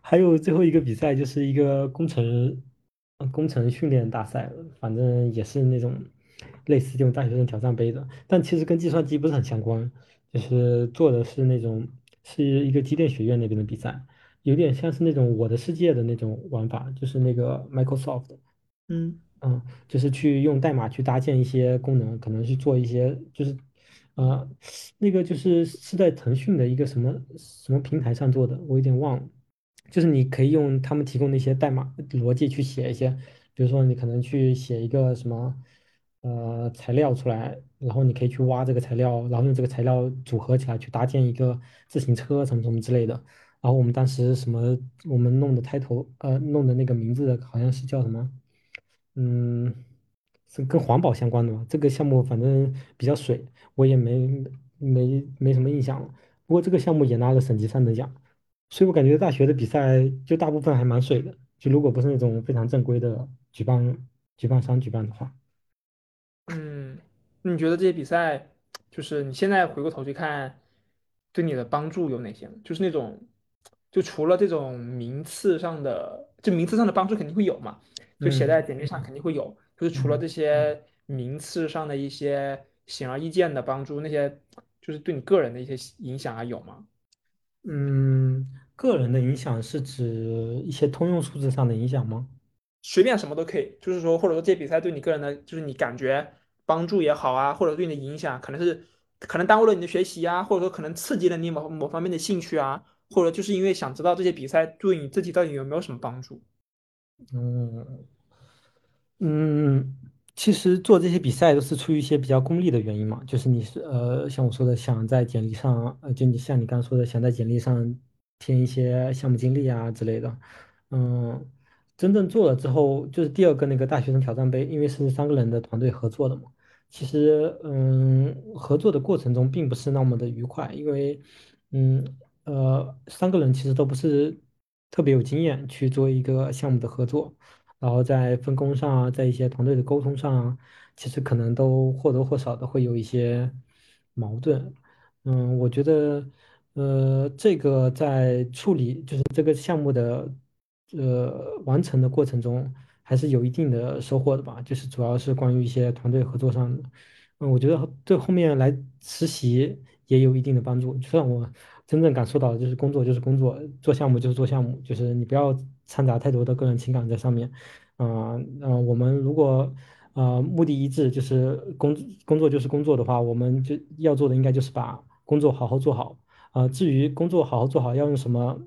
还有最后一个比赛就是一个工程，工程训练大赛，反正也是那种类似这种大学生挑战杯的，但其实跟计算机不是很相关，就是做的是那种是一个机电学院那边的比赛，有点像是那种我的世界的那种玩法，就是那个 Microsoft。嗯嗯，就是去用代码去搭建一些功能，可能去做一些，就是，呃，那个就是是在腾讯的一个什么什么平台上做的，我有点忘了。就是你可以用他们提供的一些代码逻辑去写一些，比如说你可能去写一个什么呃材料出来，然后你可以去挖这个材料，然后用这个材料组合起来去搭建一个自行车什么什么之类的。然后我们当时什么，我们弄的 title，呃，弄的那个名字好像是叫什么？嗯，是跟环保相关的嘛？这个项目反正比较水，我也没没没什么印象了。不过这个项目也拿了省级三等奖，所以我感觉大学的比赛就大部分还蛮水的。就如果不是那种非常正规的举办举办商举办的话，嗯，你觉得这些比赛，就是你现在回过头去看，对你的帮助有哪些？就是那种，就除了这种名次上的，就名次上的帮助肯定会有嘛，就写嗯在简历上肯定会有。就是除了嗯这些名次上的一些显而易见的帮助，那些就是对你个人的一些影响还有吗？嗯，个人的影响是指一些通用数字上的影响吗？随便什么都可以，就是说，或者说这些比赛对你个人的，就是你感觉帮助也好啊，或者对你的影响，可能是可能耽误了你的学习啊，或者说可能刺激了你某某方面的兴趣啊，或者就是因为想知道这些比赛对你自己到底有没有什么帮助。嗯，嗯，其实做这些比赛都是出于一些比较功利的原因嘛，就是你是呃，像我说的，想在简历上，呃，就你像你刚说的，想在简历上填一些项目经历啊之类的。嗯，真正做了之后，就是第二个那个大学生挑战杯，因为是三个人的团队合作的嘛，其实嗯，合作的过程中并不是那么的愉快，因为嗯呃，三个人其实都不是特别有经验去做一个项目的合作。然后在分工上啊，在一些团队的沟通上，其实可能都或多或少的会有一些矛盾。嗯，我觉得，呃，这个在处理就是这个项目的呃完成的过程中，还是有一定的收获的吧。就是主要是关于一些团队合作上的。嗯，我觉得对后面来实习也有一定的帮助，就算我真正感受到的，就是工作就是工作，做项目就是做项目，就是你不要掺杂太多的个人情感在上面。啊、呃，我们如果呃目的一致，就是工工作就是工作的话，我们就要做的应该就是把工作好好做好。啊、至于工作好好做好要用什么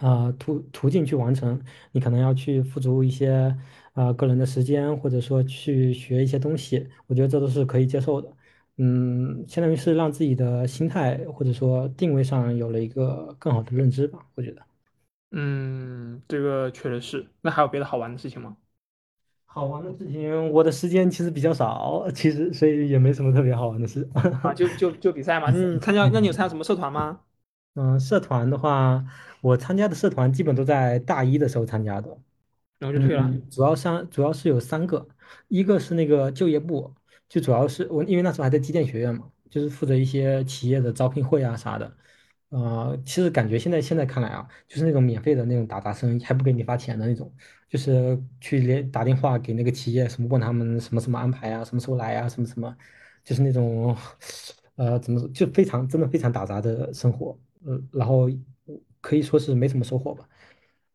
啊、途途径去完成，你可能要去付出一些啊、个人的时间，或者说去学一些东西，我觉得这都是可以接受的。嗯，相当于是让自己的心态或者说定位上有了一个更好的认知吧，我觉得。嗯，这个确实是。那还有别的好玩的事情吗？好玩的事情，我的时间其实比较少，其实所以也没什么特别好玩的事。啊，就就就比赛嘛。比赛，你参加，那你有参加什么社团吗？嗯，社团的话，我参加的社团基本都在大一的时候参加的。然后就退了。嗯，主要三主要是有三个，一个是那个就业部，就主要是我因为那时候还在机电学院嘛，就是负责一些企业的招聘会啊啥的。呃，其实感觉现在现在看来啊，就是那种免费的那种打杂生意，还不给你发钱的那种，就是去连打电话给那个企业，什么问他们什么什么安排啊，什么时候来啊，什么什么，就是那种，呃，怎么说，就非常真的非常打杂的生活，呃，然后可以说是没什么收获吧。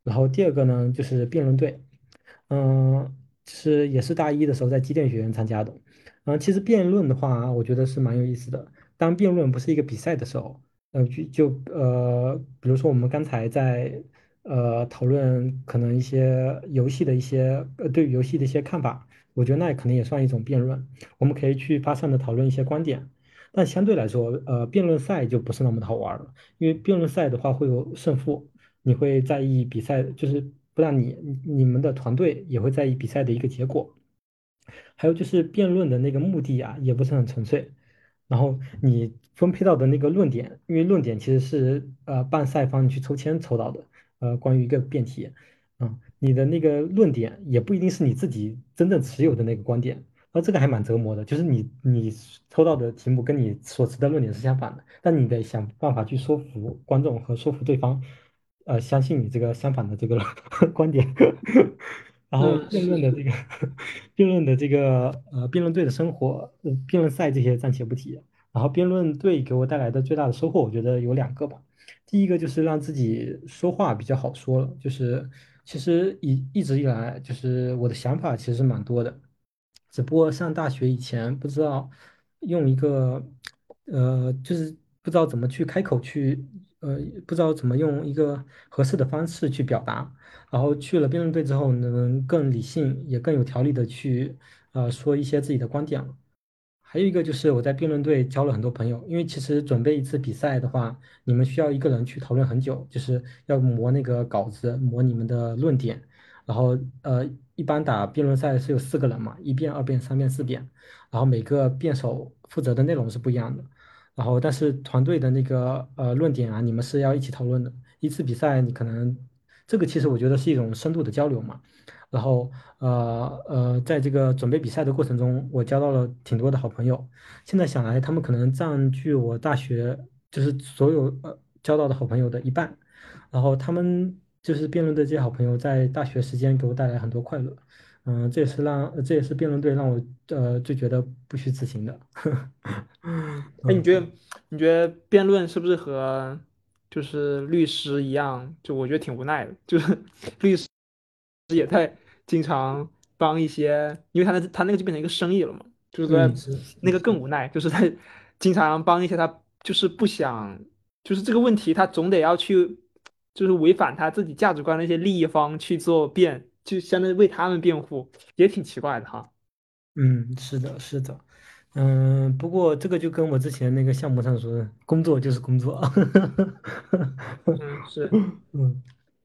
然后第二个呢，就是辩论队，嗯，是也是大一的时候在机电学院参加的，嗯，其实辩论的话，我觉得是蛮有意思的。当辩论不是一个比赛的时候。呃，就就呃，比如说我们刚才在呃讨论可能一些游戏的一些呃对于游戏的一些看法，我觉得那可能也算一种辩论，我们可以去发散的讨论一些观点。但相对来说，呃，辩论赛就不是那么的好玩了，因为辩论赛的话会有胜负，你会在意比赛，就是不但你你们的团队也会在意比赛的一个结果，还有就是辩论的那个目的啊，也不是很纯粹。然后你分配到的那个论点，因为论点其实是呃办赛方去抽签抽到的，呃关于一个辩题，嗯，你的那个论点也不一定是你自己真正持有的那个观点，那这个还蛮折磨的，就是你你抽到的题目跟你所持的论点是相反的，但你得想办法去说服观众和说服对方，呃相信你这个相反的这个 观点。然后嗯，辩论的这个辩论的这个呃辩论队的生活，呃辩论赛这些暂且不提。然后辩论队给我带来的最大的收获，我觉得有两个吧。第一个就是让自己说话比较好说了，就是其实一一直以来就是我的想法其实是蛮多的，只不过上大学以前不知道用一个呃就是不知道怎么去开口去呃不知道怎么用一个合适的方式去表达。然后去了辩论队之后，能更理性也更有条理的去呃说一些自己的观点。还有一个就是我在辩论队交了很多朋友，因为其实准备一次比赛的话，你们需要一个人去讨论很久，就是要磨那个稿子，磨你们的论点。然后呃，一般打辩论赛是有四个人嘛，一辩、二辩、三辩、四辩，然后每个辩手负责的内容是不一样的。然后但是团队的那个呃论点啊，你们是要一起讨论的。一次比赛你可能这个其实我觉得是一种深度的交流嘛。然后呃呃，在这个准备比赛的过程中，我交到了挺多的好朋友。现在想来，他们可能占据我大学就是所有呃交到的好朋友的一半。然后他们就是辩论队这些好朋友，在大学时间给我带来很多快乐。嗯，这也是让这也是辩论队让我呃最觉得不虚此行的。嗯，哎，你嗯觉得你觉得辩论是不是和就是律师一样？就我觉得挺无奈的，就是 律师也在经常帮一些，因为他那他那个就变成一个生意了嘛，就是嗯，在是是那个，更无奈，就是他经常帮一些他就是不想，就是这个问题他总得要去，就是违反他自己价值观的一些利益方去做辩，就相当于为他们辩护，也挺奇怪的哈。嗯，是的，是的。嗯，不过这个就跟我之前那个项目上说的，工作就是工作。嗯，是，嗯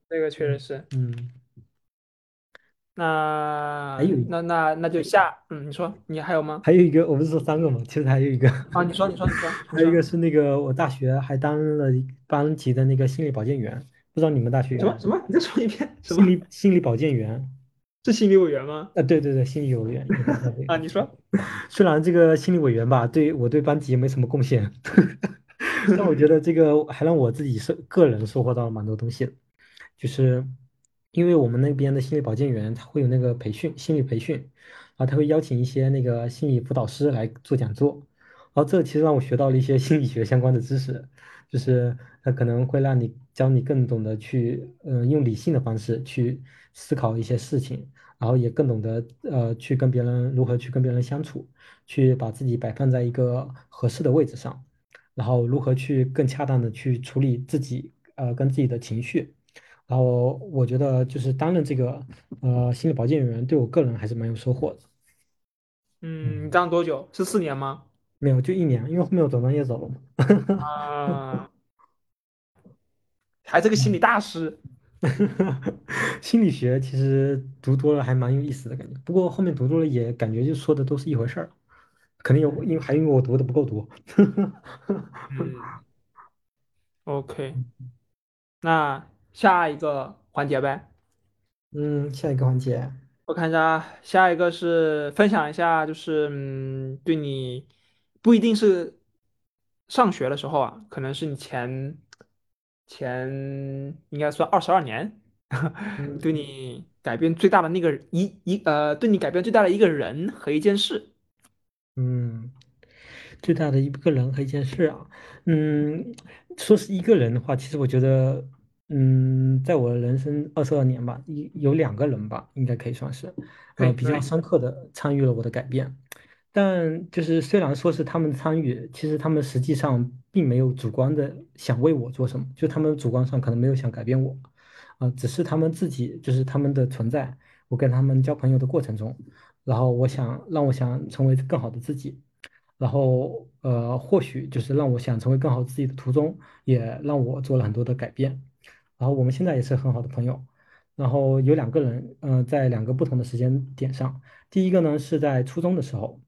这个确实是。嗯，还有那那那那就下，嗯，你说你还有吗？还有一个，我不是说三个吗，其实还有一个，啊，你说你说你说你说 还有一个是那个我大学还当了一班级的那个心理保健员，不知道你们大学有？什么什么？你再说一遍，什心么？理心理保健员，是心理委员吗？啊，对对对，心理委员 啊，你说，虽然这个心理委员吧，对我对班级也没什么贡献，但我觉得这个还让我自己是个人收获到了蛮多东西的，就是因为我们那边的心理保健员他会有那个培训，心理培训，啊，他会邀请一些那个心理辅导师来做讲座，然后这其实让我学到了一些心理学相关的知识，就是他可能会让你教你更懂得去，嗯、用理性的方式去思考一些事情。然后也更懂得呃去跟别人如何去跟别人相处，去把自己摆放在一个合适的位置上，然后如何去更恰当的去处理自己呃跟自己的情绪，然后我觉得就是担任这个呃心理保健员对我个人还是蛮有收获的。嗯，你嗯，当多久？是四年吗？没有就一年，因为后面我转专业走了嘛。啊，还是个心理大师。心理学其实读多了还蛮有意思的感觉，不过后面读多了也感觉就说的都是一回事儿，可能有因为还因为我读的不够多。嗯，OK，那下一个环节呗。嗯，下一个环节，我看一下，下一个是分享一下，就是嗯，对你不一定是上学的时候啊，可能是你前前应该算二十二年，对嗯你改变最大的那个一一呃，对你改变最大的一个人和一件事。嗯。最大的一个人和一件事啊，嗯，说是一个人的话，其实我觉得，嗯，在我人生二十二年吧，有有两个人吧，应该可以算是，呃。比较深刻的参与了我的改变。但就是虽然说是他们参与，其实他们实际上并没有主观的想为我做什么，就他们主观上可能没有想改变我，啊、只是他们自己就是他们的存在，我跟他们交朋友的过程中，然后我想让我想成为更好的自己。然后呃，或许就是让我想成为更好自己的途中，也让我做了很多的改变。然后我们现在也是很好的朋友。然后有两个人，嗯、在两个不同的时间点上。第一个呢是在初中的时候，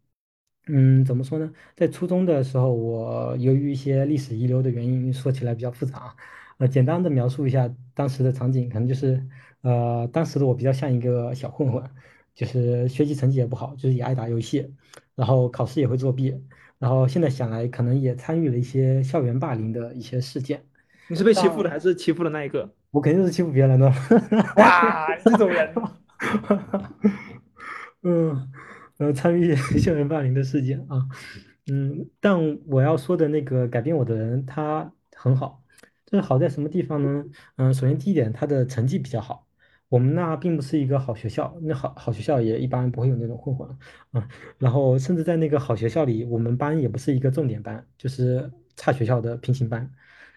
嗯，怎么说呢？在初中的时候，我由于一些历史遗留的原因，说起来比较复杂啊。呃，简单的描述一下当时的场景，可能就是，呃，当时的我比较像一个小混混，就是学习成绩也不好，就是也爱打游戏，然后考试也会作弊，然后现在想来，可能也参与了一些校园霸凌的一些事件。你是被欺负的但还是欺负的那一个？我肯定是欺负别人的。哇，你这种人，嗯，呃，参与 校园霸凌的事件啊，嗯，但我要说的那个改变我的人，他很好，这好在什么地方呢？嗯，首先第一点，他的成绩比较好，我们那并不是一个好学校，那好好学校也一般不会有那种混混啊，然后甚至在那个好学校里，我们班也不是一个重点班，就是差学校的平行班，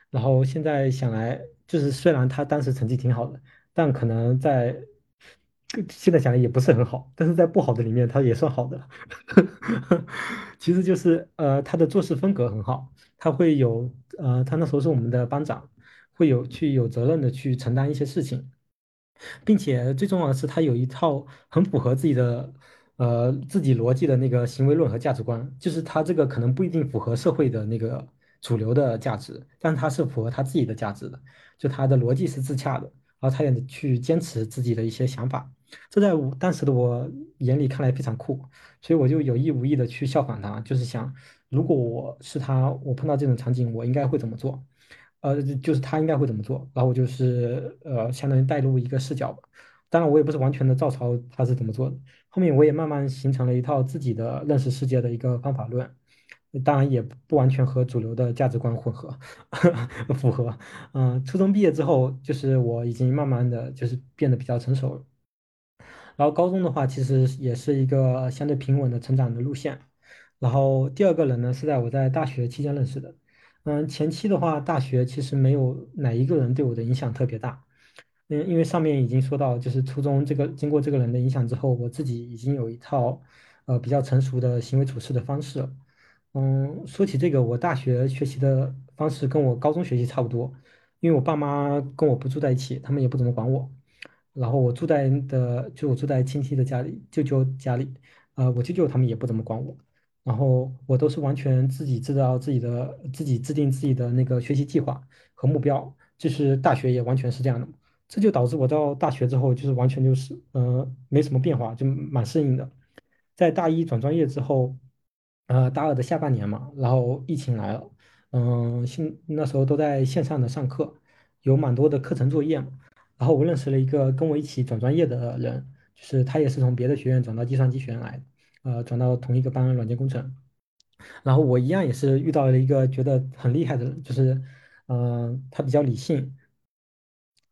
然后现在想来，就是虽然他当时成绩挺好的。但可能在现在想来也不是很好，但是在不好的里面，他也算好的。其实就是呃，他的做事风格很好，他会有呃，他那时候是我们的班长，会有去有责任的去承担一些事情。并且最重要的是，他有一套很符合自己的呃自己逻辑的那个行为论和价值观，就是他这个可能不一定符合社会的那个主流的价值，但他是符合他自己的价值的，就他的逻辑是自洽的，然后他也去坚持自己的一些想法，这在我当时的我眼里看来非常酷，所以我就有意无意的去效仿他，就是想如果我是他，我碰到这种场景，我应该会怎么做。呃，就是他应该会怎么做，然后我就是呃，相当于带入一个视角吧。当然，我也不是完全的照抄他是怎么做的。后面我也慢慢形成了一套自己的认识世界的一个方法论，当然也不完全和主流的价值观混合 符合。嗯、初中毕业之后，就是我已经慢慢的就是变得比较成熟了。然后高中的话，其实也是一个相对平稳的成长的路线。然后第二个人呢，是在我在大学期间认识的。嗯，前期的话，大学其实没有哪一个人对我的影响特别大。嗯，因为上面已经说到，就是初中这个经过这个人的影响之后，我自己已经有一套呃比较成熟的行为处事的方式。嗯，说起这个，我大学学习的方式跟我高中学习差不多，因为我爸妈跟我不住在一起，他们也不怎么管我。然后我住在的，就我住在亲戚的家里，舅舅家里，呃，我舅舅他们也不怎么管我，然后我都是完全自己知道自己的，自己制定自己的那个学习计划和目标，就是大学也完全是这样的，这就导致我到大学之后就是完全就是呃没什么变化，就蛮适应的。在大一转专业之后，呃，大二的下半年嘛，然后疫情来了，嗯，现那时候都在线上的上课，有蛮多的课程作业嘛。然后我认识了一个跟我一起转专业的人，就是他也是从别的学院转到计算机学院来，呃，转到同一个班软件工程。然后我一样也是遇到了一个觉得很厉害的人，就是，嗯、他比较理性，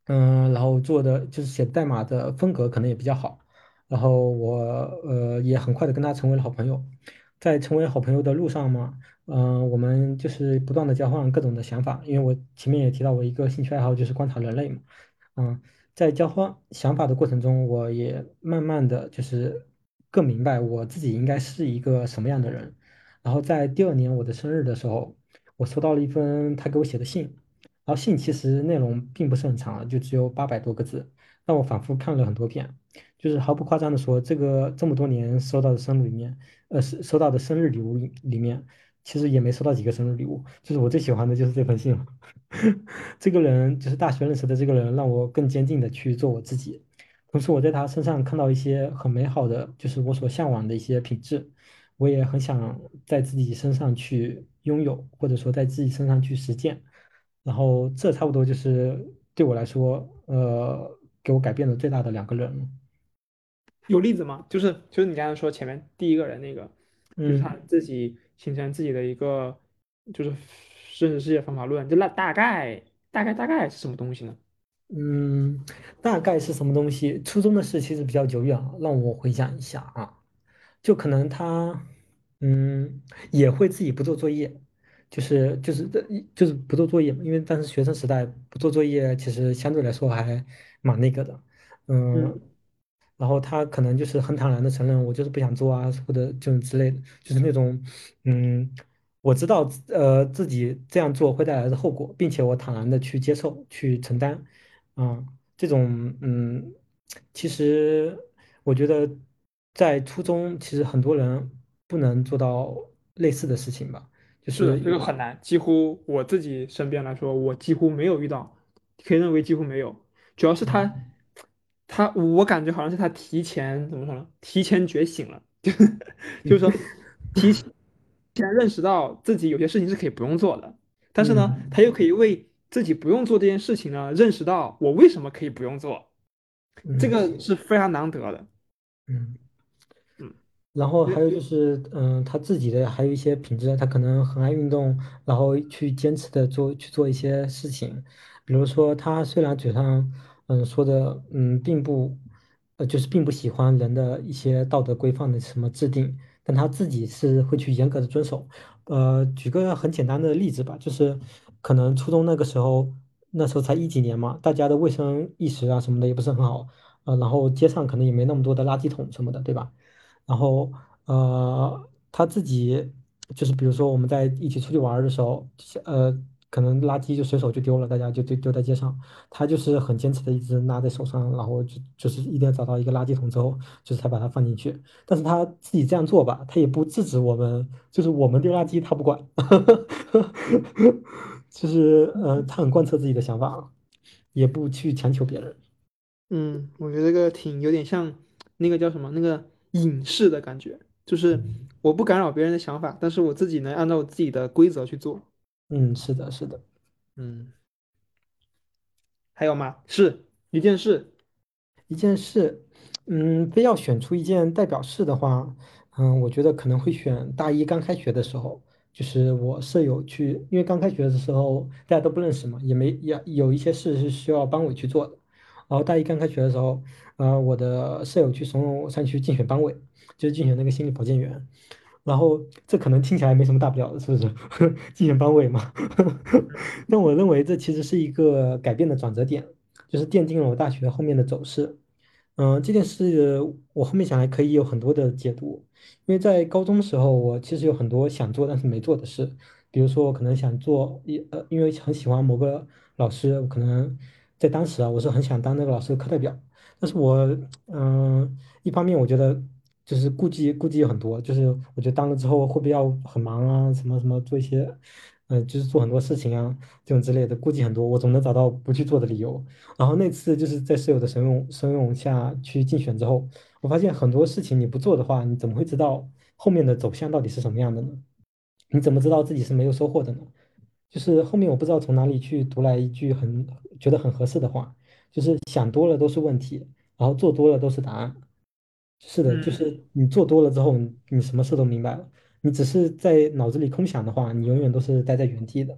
嗯，然后做的就是写代码的风格可能也比较好，然后我呃也很快的跟他成为了好朋友，在成为好朋友的路上嘛，嗯、我们就是不断的交换各种的想法，因为我前面也提到我一个兴趣爱好就是观察人类嘛，嗯，在交换想法的过程中，我也慢慢的就是更明白我自己应该是一个什么样的人，然后在第二年我的生日的时候，我收到了一封他给我写的信。然后信其实内容并不是很长，就只有八百多个字，但我反复看了很多遍，就是毫不夸张的说，这个这么多年收到的生日里面，呃，收收到的生日礼物里里面，其实也没收到几个生日礼物，就是我最喜欢的就是这封信了。这个人就是大学认识的这个人，让我更坚定的去做我自己。同时，我在他身上看到一些很美好的，就是我所向往的一些品质，我也很想在自己身上去拥有，或者说在自己身上去实践。然后，这差不多就是对我来说，呃，给我改变的最大的两个人。有例子吗？就是就是你刚才说前面第一个人那个，就是他嗯自己形成自己的一个就是认识世界方法论，就那大概大概大概是什么东西呢？嗯，大概是什么东西？初中的事其实比较久远了，让我回想一下啊。就可能他，嗯，也会自己不做作业，就是就是就是不做作业嘛，因为当时学生时代不做作业，其实相对来说还蛮那个的，嗯，嗯然后他可能就是很坦然的承认我就是不想做啊，或者这种之类的，就是那种，嗯，我知道呃自己这样做会带来的后果，并且我坦然的去接受去承担，啊、这种嗯，其实我觉得在初中，其实很多人不能做到类似的事情吧，就是这个很难，几乎我自己身边来说，我几乎没有遇到，可以认为几乎没有。主要是他，嗯他我感觉好像是他提前怎么说呢？提前觉醒了，就是说提前认识到自己有些事情是可以不用做的，但是呢，嗯他又可以为自己不用做这件事情呢，认识到我为什么可以不用做，这嗯个是非常难得的。嗯。嗯，然后还有就是，嗯，他自己的还有一些品质，他可能很爱运动，然后去坚持的做去做一些事情，比如说他虽然嘴上嗯说的嗯并不，呃就是并不喜欢人的一些道德规范的什么制定，但他自己是会去严格的遵守。呃，举个很简单的例子吧，就是可能初中那个时候，那时候才一几年嘛，大家的卫生意识啊什么的也不是很好，呃，然后街上可能也没那么多的垃圾桶什么的，对吧？然后呃，他自己就是比如说我们在一起出去玩的时候，呃，可能垃圾就随手就丢了，大家就丢丢在街上，他就是很坚持的一直拿在手上，然后就就是一定要找到一个垃圾桶之后，就是才把它放进去。但是他自己这样做吧，他也不制止我们，就是我们丢垃圾他不管，就是呃，他很贯彻自己的想法，也不去强求别人。嗯，我觉得这个挺有点像那个叫什么那个隐士的感觉，就是嗯我不干扰别人的想法，但是我自己能按照我自己的规则去做。嗯，是的，是的。嗯，还有吗？是一件事。一件事，嗯，非要选出一件代表事的话，嗯，我觉得可能会选大一刚开学的时候，就是我舍友去，因为刚开学的时候大家都不认识嘛，也没也有一些事是需要班委去做的。然后大一刚开学的时候，呃，我的舍友去怂恿我上去竞选班委，就是竞选那个心理保健员。然后这可能听起来没什么大不了的，是不是？竞选班委嘛。但我认为这其实是一个改变的转折点。就是奠定了我大学后面的走势。嗯，这件事我后面想来可以有很多的解读，因为在高中的时候，我其实有很多想做但是没做的事，比如说我可能想做一呃，因为很喜欢某个老师，我可能在当时啊，我是很想当那个老师的课代表，但是我嗯，一方面我觉得就是顾忌顾忌有很多，就是我觉得当了之后会不会要很忙啊，什么什么做一些。嗯、就是做很多事情啊，这种之类的，顾忌很多，我总能找到不去做的理由。然后那次就是在室友的怂恿怂恿下去竞选之后，我发现很多事情你不做的话，你怎么会知道后面的走向到底是什么样的呢？你怎么知道自己是没有收获的呢？就是后面我不知道从哪里去读来一句很觉得很合适的话，就是想多了都是问题，然后做多了都是答案。是的，就嗯是你做多了之后，你你什么事都明白了。你只是在脑子里空想的话，你永远都是待在原地的。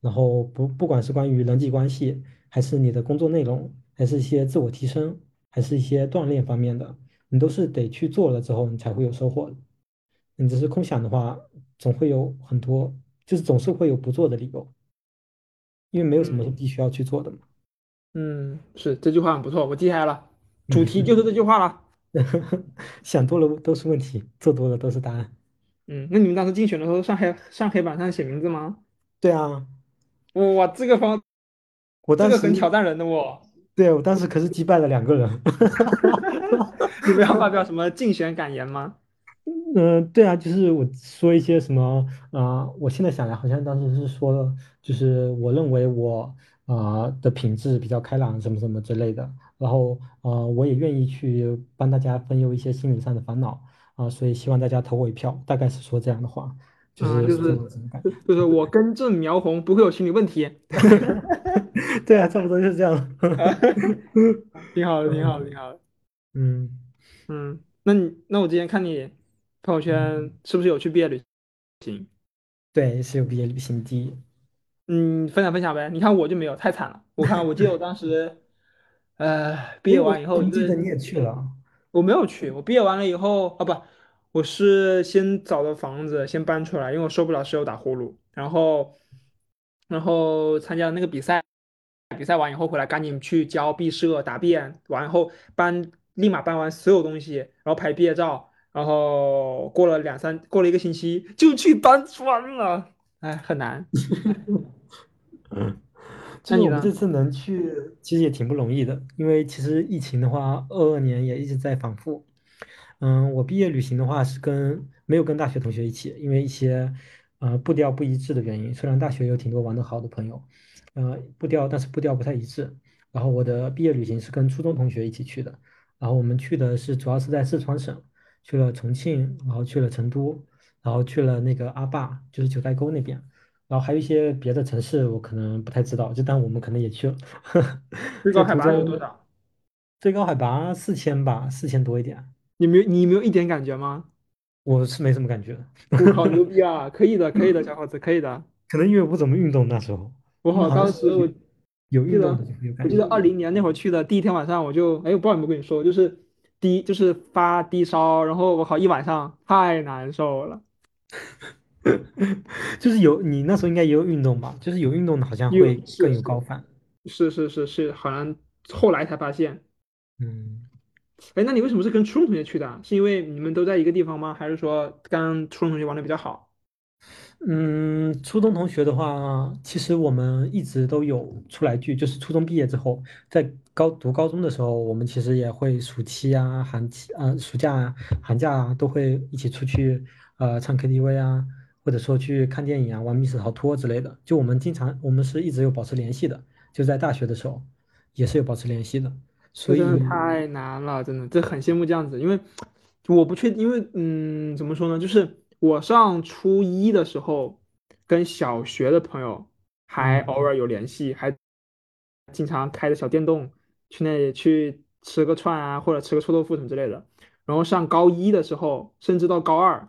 然后不不管是关于人际关系，还是你的工作内容，还是一些自我提升，还是一些锻炼方面的，你都是得去做了之后，你才会有收获。你只是空想的话，总会有很多，就是总是会有不做的理由，因为没有什么是嗯必须要去做的嘛。嗯，是这句话很不错，我记下来了。主题就是这句话了。想多了都是问题，做多了都是答案。嗯，那你们当时竞选的时候上黑上黑板上写名字吗？对啊，哇，这个方这个很我当时挑战人的哦。对我当时可是击败了两个人。你们要发表什么竞选感言吗？嗯，对啊，就是我说一些什么，啊、我现在想来，好像当时是说了，就是我认为我啊、的品质比较开朗，什么什么之类的，然后呃，我也愿意去帮大家分忧一些心理上的烦恼啊、所以希望大家投我一票，大概是说这样的话，就啊，是就是 我根正苗红，不会有心理问题。对啊，差不多就是这样。挺好的，挺好的，嗯挺好的。嗯嗯，那你那我之前看你朋友嗯，圈是不是有去毕业旅行？对，是有毕业旅行地。嗯，分享分享呗。你看我就没有，太惨了。我看我记得我当时，呃，毕业完以后，怎么因为记得你也去了？我没有去，我毕业完了以后，啊不，我是先找的房子，先搬出来，因为我受不了室友打呼噜，然后，然后参加了那个比赛，比赛完以后回来赶紧去交毕设答辩，完以后搬，立马搬完所有东西，然后拍毕业照，然后过了两三，过了一个星期就去搬砖了，哎，很难。就 其实我们这？次能去，其实也挺不容易的，因为其实疫情的话，二二年也一直在反复。嗯，我毕业旅行的话是跟没有跟大学同学一起，因为一些呃步调不一致的原因。虽然大学有挺多玩得好的朋友，呃步调但是步调不太一致。然后我的毕业旅行是跟初中同学一起去的，然后我们去的是主要是在四川省，去了重庆，然后去了成都，然后去了那个阿坝，就是九寨沟那边。然后还有一些别的城市，我可能不太知道，就但我们可能也去了。最 高海拔有多少？最高海拔四千吧，四千多一点，你没有你没有一点感觉吗？我是没什么感觉的。我靠，牛 逼啊！可以的，可以的，小伙子，可以的。可能因为不怎么运动，那时候我好像当时我说有有记得，运动的就会有我记得。二零年那会儿去的第一天晚上，我就，哎，我不知道有没有跟你说，就是低，就是发低烧，然后我靠，一晚上太难受了。就是有你那时候应该也有运动吧？就是有运动的，好像有，会更有高反。是是是是，好像后来才发现。嗯。哎，那你为什么是跟初中同学去的啊？是因为你们都在一个地方吗？还是说跟初中同学玩的比较好？嗯，初中同学的话，其实我们一直都有出来聚，就是初中毕业之后，在高读高中的时候，我们其实也会暑期啊、寒期啊、暑假啊、寒假啊，都会一起出去呃唱 KTV 啊，或者说去看电影啊、玩密室逃脱之类的。就我们经常，我们是一直有保持联系的，就在大学的时候也是有保持联系的。这真的所以，太难了，真的，这很羡慕这样子，因为我不确定，因为嗯，怎么说呢，就是我上初一的时候，跟小学的朋友还嗯偶尔有联系，还经常开着小电动去那里去吃个串啊，或者吃个臭豆腐什么之类的。然后上高一的时候，甚至到高二，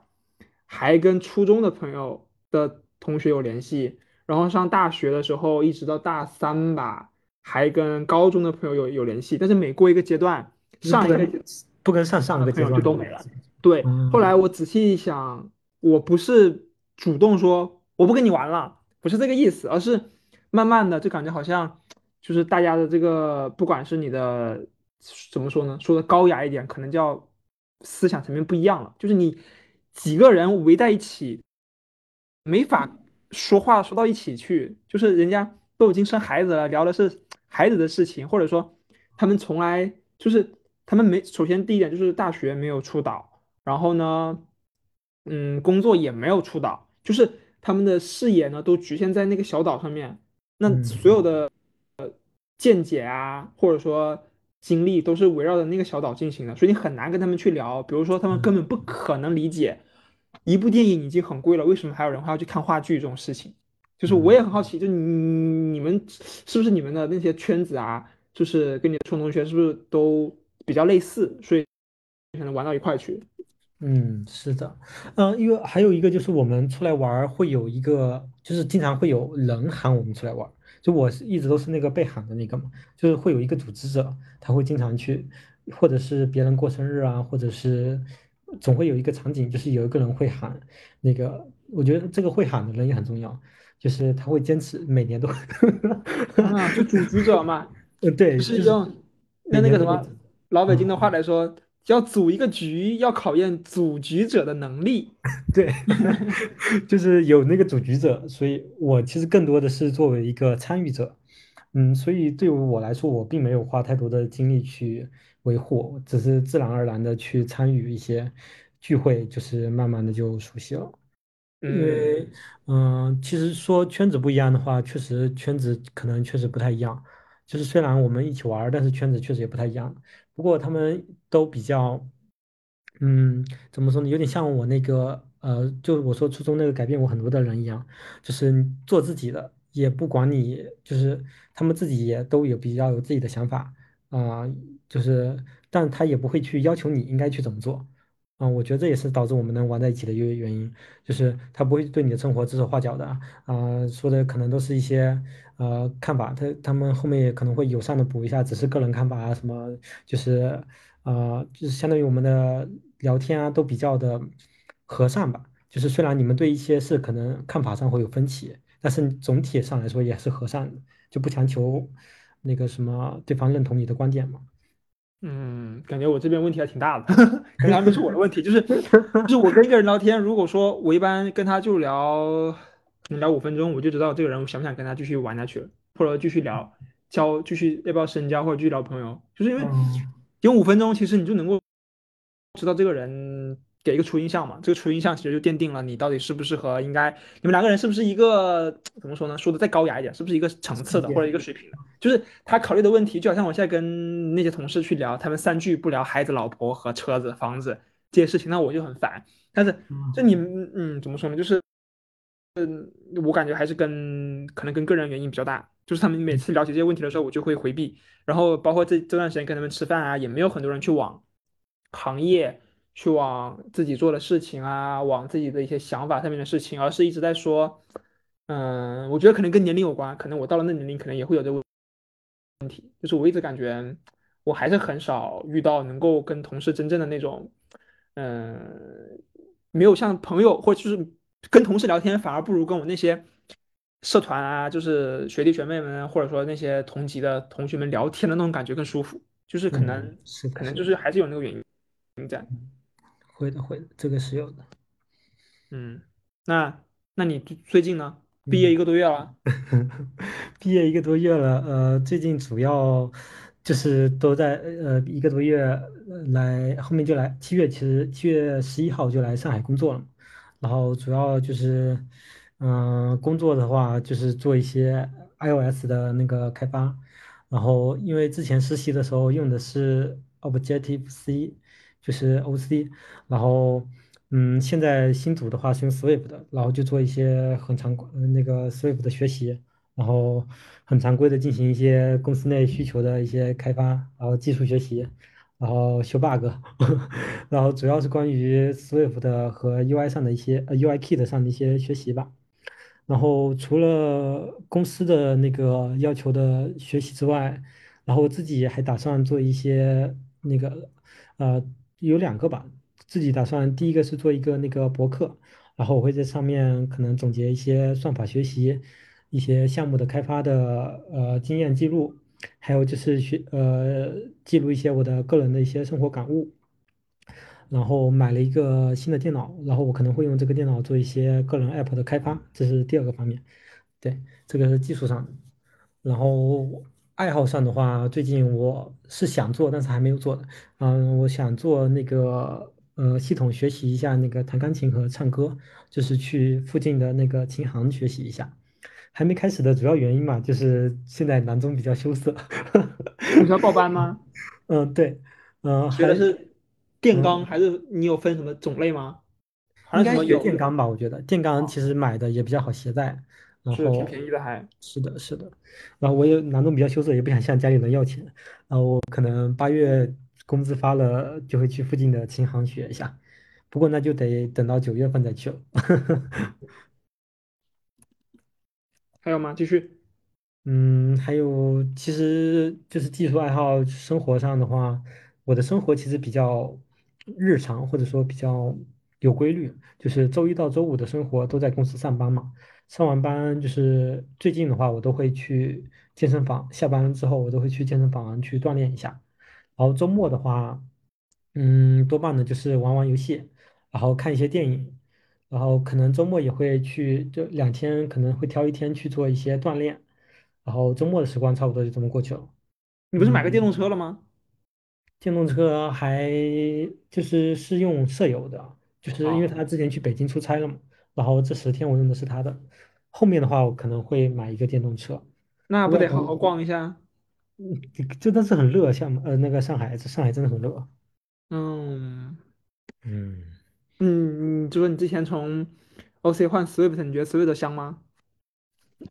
还跟初中的朋友的同学有联系。然后上大学的时候，一直到大三吧。还跟高中的朋友有有联系，但是每过一个阶段，上一个不跟上上段的朋友个阶段就都没了。对，后来嗯我仔细一想，我不是主动说我不跟你玩了，不是这个意思，而是慢慢的就感觉好像就是大家的这个，不管是你的怎么说呢，说的高雅一点，可能叫思想层面不一样了，就是你几个人围在一起。没法说话说到一起去，就是人家都已经生孩子了，聊的是孩子的事情，或者说他们从来就是他们没，首先第一点就是大学没有出岛，然后呢，嗯，工作也没有出岛，就是他们的视野呢都局限在那个小岛上面，那所有嗯的见解啊，或者说经历都是围绕着那个小岛进行的，所以你很难跟他们去聊。比如说，他们根嗯本不可能理解一部电影已经很贵了，为什么还有人还要去看话剧这种事情。就是我也很好嗯。奇，就你你们是不是你们的那些圈子啊，就是跟你的初中同学是不是都比较类似，所以才能玩到一块去。嗯，是的，嗯，因为还有一个就是我们出来玩会有一个，就是经常会有人喊我们出来玩儿就我是一直都是那个被喊的那个嘛，就是会有一个组织者，他会经常去，或者是别人过生日啊，或者是总会有一个场景，就是有一个人会喊那个，我觉得这个会喊的人也很重要，就是他会坚持每年都，啊，就组织者嘛，呃，对，就是就是用那那个什么老北京的话嗯。来说，要组一个局，要考验组局者的能力。对，就是有那个组局者，所以我其实更多的是作为一个参与者。嗯，所以对于我来说，我并没有花太多的精力去维护，只是自然而然的去参与一些聚会，就是慢慢的就熟悉了。因嗯为，嗯、其实说圈子不一样的话，确实圈子可能确实不太一样。就是虽然我们一起玩儿，但是圈子确实也不太一样。不过他们都比较，嗯，怎么说呢？有点像我那个，呃，就我说初中那个改变我很多的人一样，就是做自己的，也不管你，就是他们自己也都有比较有自己的想法啊、就是，但他也不会去要求你应该去怎么做。啊、我觉得这也是导致我们能玩在一起的一个原因。就是他不会对你的生活指手画脚的啊、说的可能都是一些呃看法，他他们后面也可能会友善的补一下，只是个人看法啊什么，就是呃就是相当于我们的聊天啊都比较的和善吧，就是虽然你们对一些事可能看法上会有分歧，但是总体上来说也是和善的，就不强求那个什么对方认同你的观点嘛。嗯，感觉我这边问题还挺大的，可能还不是我的问题，就是就是我跟一个人聊天，如果说我一般跟他就聊，可能聊五分钟，我就知道这个人我想不想跟他继续玩下去了，或者继续聊交，继续要不要深交，或者继续聊朋友，就是因为嗯，用五分钟，其实你就能够知道这个人给一个初印象嘛，这个初印象其实就奠定了你到底适不适合，应该你们两个人是不是一个怎么说呢？说的再高雅一点，是不是一个层次的或者一个水平的？就是他考虑的问题，就好像我现在跟那些同事去聊，他们三句不聊孩子、老婆和车子、房子这些事情，那我就很烦。但是就嗯你，嗯，怎么说呢？就是嗯我感觉还是跟可能跟个人原因比较大，就是他们每次聊起这些问题的时候，我就会回避。然后包括这这段时间跟他们吃饭啊，也没有很多人去往行业、去往自己做的事情啊，往自己的一些想法上面的事情，而是一直在说，嗯，我觉得可能跟年龄有关，可能我到了那年龄，可能也会有这个问题。就是我一直感觉我还是很少遇到能够跟同事真正的那种，嗯，没有像朋友或者就是跟同事聊天，反而不如跟我那些社团啊，就是学弟学妹们，或者说那些同级的同学们聊天的那种感觉更舒服。就是可嗯，能是，可能，就是还是有那个原因在。会的，会的，这个是有的。嗯，那那你最最近呢？毕业嗯。一个多月了，毕业一个多月了，呃，最近主要就是都在呃一个多月呃来，后面就来七月，其实七月十一号就来上海工作了嘛然后主要就是，嗯、工作的话就是做一些 iOS 的那个开发，然后因为之前实习的时候用的是 Objective C，就是 OC，然后。嗯，现在新组的话是用 Swift 的，然后就做一些很常规那个 Swift 的学习，然后很常规的进行一些公司内需求的一些开发，然后技术学习，然后修 bug，然后主要是关于 Swift 的和 UI 上的一些 UIKit 上的一些学习吧。然后除了公司的那个要求的学习之外，然后我自己还打算做一些那个呃有两个吧，自己打算第一个是做一个那个博客。然后我会在上面可能总结一些算法学习、一些项目的开发的呃经验记录，还有就是学呃记录一些我的个人的一些生活感悟。然后买了一个新的电脑，然后我可能会用这个电脑做一些个人 app 的开发，这是第二个方面。对，这个是技术上。然后爱好上的话，最近我是想做，但是还没有做的。嗯，我想做那个呃系统学习一下那个弹钢琴和唱歌，就是去附近的那个琴行学习一下。还没开始的主要原因嘛，就是现在囊中比较羞涩。你是要报班吗？嗯，对，嗯，还学的是电钢嗯，还是你有分什么种类吗？应该学么有有电钢吧？我觉得电钢啊，其实买的也比较好携带，然后挺便宜的还。是的，是的，然后我也囊中比较羞涩，也不想向家里人要钱，然后我可能八月工资发了就会去附近的琴行学一下，不过那就得等到九月份再去了。还有吗？继续。嗯，还有其实就是技术爱好，生活上的话，我的生活其实比较日常，或者说比较有规律，就是周一到周五的生活都在公司上班嘛。上完班就是最近的话，我都会去健身房，下班之后我都会去健身房去锻炼一下。然后周末的话。嗯，多半呢就是玩玩游戏，然后看一些电影，然后可能周末也会去，就两天可能会挑一天去做一些锻炼，然后周末的时光差不多就这么过去了。你不是买个电动嗯，车了吗？电动车还就是是用舍友的，就是因为啊，他之前去北京出差了嘛，然后这十天我用的是他的，后面的话我可能会买一个电动车。那不得好好逛一下？嗯真的是很热，像呃那个上海，这上海真的很热。嗯嗯嗯，就说你之前从 OC 换 Swift，你觉得 Swift 香吗？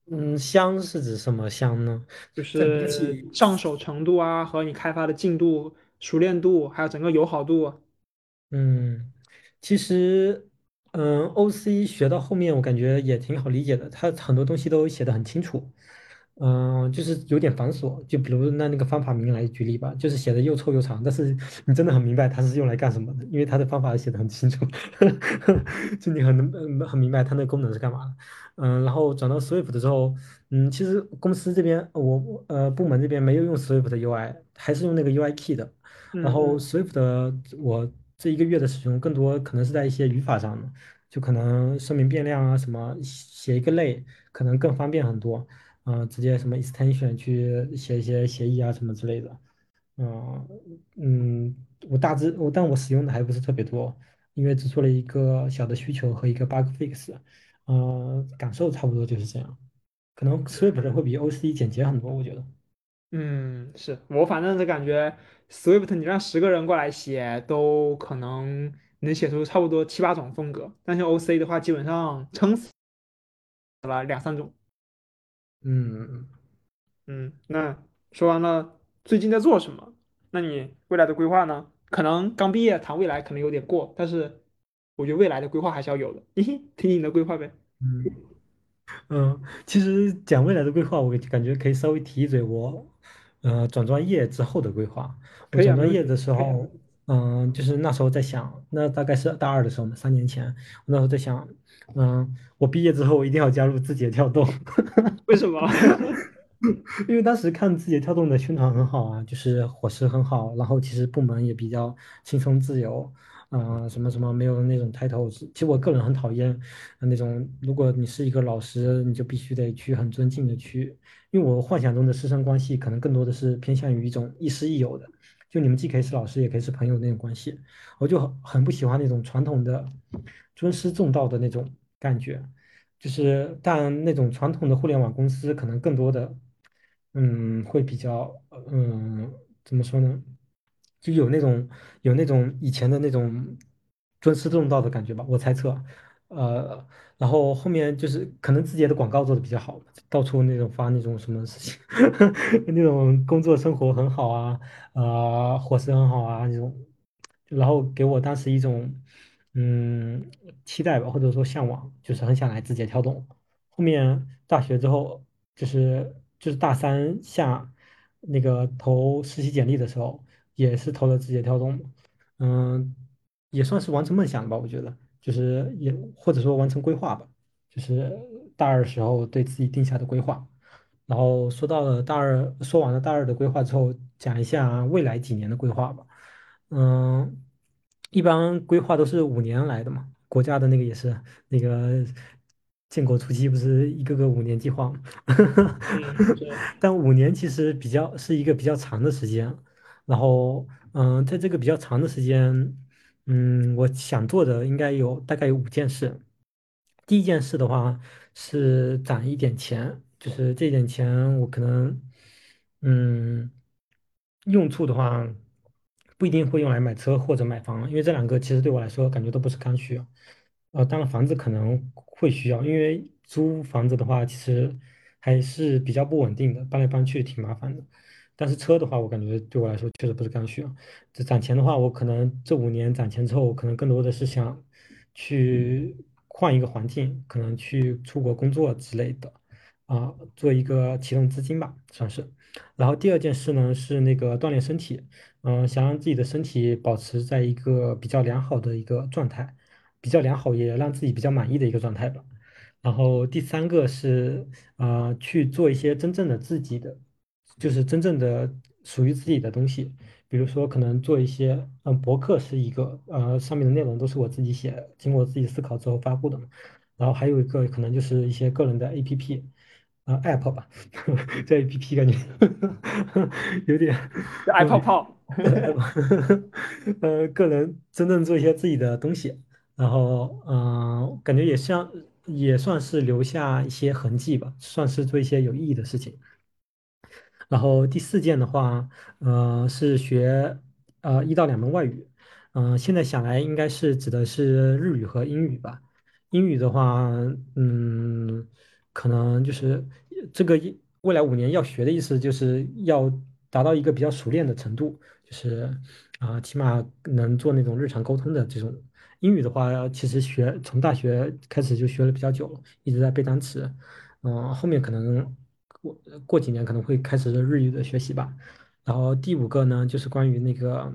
嗯，香是指什么香呢？就是起上手程度啊，和你开发的进度、熟练度，还有整个友好度。嗯，其实嗯，OC 学到后面我感觉也挺好理解的，它很多东西都写的很清楚。嗯，就是有点繁琐。就比如那那个方法名来举例吧，就是写的又臭又长，但是你真的很明白它是用来干什么的，因为它的方法写的很清楚，就你很能嗯很明白它那个功能是干嘛的。嗯，然后转到 Swift 的时候，嗯，其实公司这边我我呃部门这边没有用 Swift 的 UI，还是用那个 UIKey 的。然后 Swift 的我这一个月的使用更多可能是在一些语法上的，就可能声明变量啊什么，写一个类可能更方便很多。嗯、直接什么 extension 去写一些协议啊什么之类的。嗯嗯，我大致我但我使用的还不是特别多，因为只做了一个小的需求和一个 bug fix。嗯，感受差不多就是这样。可能 Swift 会比 OC 简洁很多，我觉得。嗯，是我反正是感觉 Swift 你让十个人过来写，都可能能写出差不多七八种风格，但是 OC 的话，基本上撑死了两三种。嗯嗯，那说完了最近在做什么，那你未来的规划呢？可能刚毕业谈未来可能有点过，但是我觉得未来的规划还是要有的。嘿嘿，听听你的规划呗。嗯。嗯，其实讲未来的规划，我感觉可以稍微提一嘴我，呃，转专业之后的规划。我可以啊，没问题。转专业的时候，嗯，就是那时候在想，那大概是大二的时候嘛，三年前，我那时候在想，嗯，我毕业之后一定要加入字节跳动。为什么？因为当时看字节跳动的宣传很好啊，就是伙食很好，然后其实部门也比较轻松自由，啊、什么什么没有那种 title。其实我个人很讨厌呃那种，如果你是一个老师，你就必须得去很尊敬的去，因为我幻想中的师生关系可能更多的是偏向于一种亦师亦友的，就你们既可以是老师，也可以是朋友那种关系。我就很很不喜欢那种传统的尊师重道的那种感觉。就是，但那种传统的互联网公司可能更多的。嗯，会比较，嗯，怎么说呢？就有那种有那种以前的那种尊师重道的感觉吧，我猜测。呃，然后后面就是可能自己的广告做的比较好，到处那种发那种什么事情，那种工作生活很好啊，呃，伙食很好啊那种，然后给我当时一种嗯期待吧，或者说向往，就是很想来字节跳动。后面大学之后，就是就是大三下那个投实习简历的时候，也是投了字节跳动，嗯，也算是完成梦想吧，我觉得，就是也或者说完成规划吧，就是大二时候对自己定下的规划。然后说到了大二，说完了大二的规划之后，讲一下未来几年的规划吧。嗯，一般规划都是五年来的嘛，国家的那个也是那个建国初期不是一个个五年计划嘛，但五年其实比较是一个比较长的时间。然后，嗯，在这个比较长的时间，嗯，我想做的应该有大概有五件事。第一件事的话是攒一点钱，就是这点钱我可能，嗯，用处的话不一定会用来买车或者买房，因为这两个其实对我来说感觉都不是刚需啊。呃，当然房子可能会需要，因为租房子的话其实还是比较不稳定的，搬来搬去挺麻烦的。但是车的话，我感觉对我来说确实不是刚需啊。这攒钱的话，我可能这五年攒钱之后，可能更多的是想去换一个环境，可能去出国工作之类的，啊，做一个启动资金吧，算是。然后第二件事呢是那个锻炼身体，嗯、想让自己的身体保持在一个比较良好的一个状态，比较良好也让自己比较满意的一个状态吧。然后第三个是啊、呃去做一些真正的自己的，就是真正的属于自己的东西。比如说可能做一些，嗯，博客是一个，呃，上面的内容都是我自己写，经过自己思考之后发布的嘛。然后还有一个可能就是一些个人的 APP，呃，App 吧，这 APP 感觉 有点，爱泡泡。呃，个人真正做一些自己的东西，然后嗯、感觉也像也算是留下一些痕迹吧，算是做一些有意义的事情。然后第四件的话，呃，是学呃一到两门外语，嗯、现在想来应该是指的是日语和英语吧。英语的话，嗯，可能就是这个一未来五年要学的意思，就是要达到一个比较熟练的程度，是啊、起码能做那种日常沟通的这种。英语的话，其实学从大学开始就学了比较久了，一直在背单词。嗯，后面可能过过几年可能会开始日语的学习吧。然后第五个呢，就是关于那个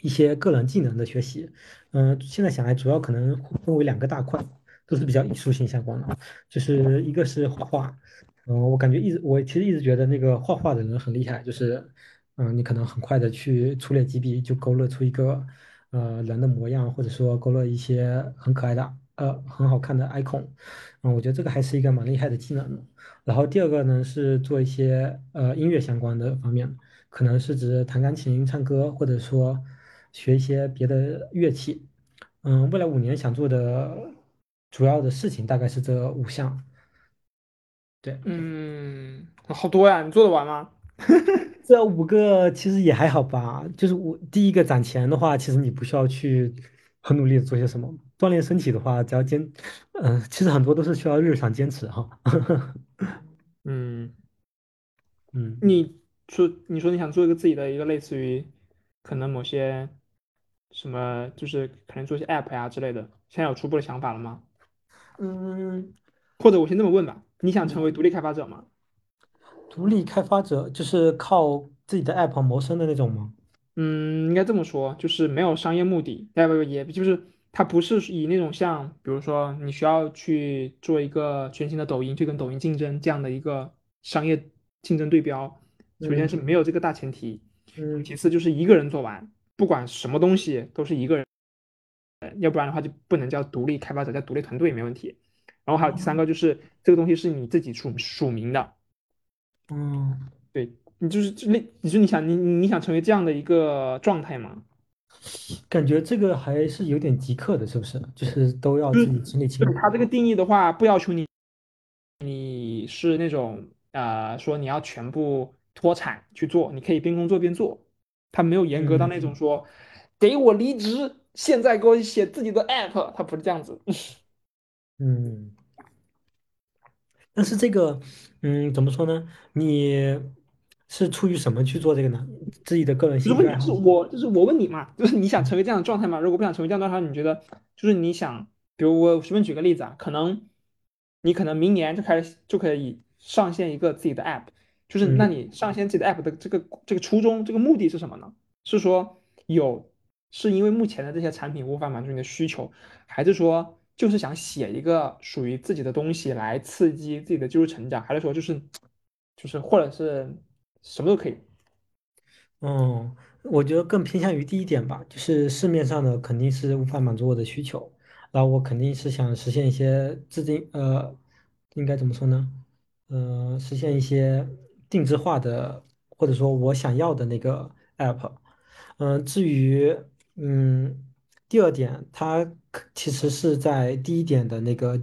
一些个人技能的学习。嗯，现在想来，主要可能分为两个大块，都是比较艺术性相关的，就是一个是画画。嗯，我感觉一直我其实一直觉得那个画画的人很厉害，就是嗯，你可能很快的去粗略几笔就勾勒出一个呃人的模样，或者说勾勒一些很可爱的呃很好看的 icon。嗯，我觉得这个还是一个蛮厉害的技能。然后第二个呢是做一些呃音乐相关的方面，可能是指弹钢琴、唱歌，或者说学一些别的乐器。嗯，未来五年想做的主要的事情大概是这五项。对，嗯，好多呀，你做得完吗？这五个其实也还好吧。就是我第一个攒钱的话，其实你不需要去很努力的做些什么。锻炼身体的话，只要坚，嗯、其实很多都是需要日常坚持哈。嗯，嗯。你说你说你想做一个自己的一个类似于可能某些什么，就是可能做一些 app 呀之类的，现在有初步的想法了吗？嗯，或者我先这么问吧，你想成为独立开发者吗？独立开发者就是靠自己的 app 谋生的那种吗？嗯，应该这么说，就是没有商业目的，要不也就是它不是以那种像，比如说你需要去做一个全新的抖音，去跟抖音竞争这样的一个商业竞争对标。首先是嗯没有这个大前提，嗯其次就是一个人做完，不管什么东西都是一个人，要不然的话就不能叫独立开发者，叫独立团队没问题。然后还有第三个就是这个东西是你自己署署名的，嗯，对你就是那，你说你想你你想成为这样的一个状态吗？感觉这个还是有点极客的，是不是？就是都要自己亲力亲为。就是它这个定义的话，不要求你你是那种呃说你要全部脱产去做，你可以边工作边做，他没有严格到那种嗯说给我离职，现在给我写自己的 app，他不是这样子。嗯，但是这个，嗯，怎么说呢？你是出于什么去做这个呢？自己的个人兴趣爱好吗？是我就是我问你嘛，就是你想嗯成为这样的状态吗？如果不想成为这样的状态，你觉得就是你想，比如我随便举个例子啊，可能你可能明年就开始就可以上线一个自己的 app，就是那嗯你上线自己的 app 的这个这个初衷，这个目的是什么呢？是说有是因为目前的这些产品无法满足你的需求，还是说就是想写一个属于自己的东西来刺激自己的技术成长，还是说就是就是或者是什么都可以？嗯，我觉得更偏向于第一点吧，就是市面上的肯定是无法满足我的需求，然后我肯定是想实现一些自定，呃，应该怎么说呢？呃，实现一些定制化的，或者说我想要的那个 app。嗯、至于嗯第二点，它可其实是在第一点的那个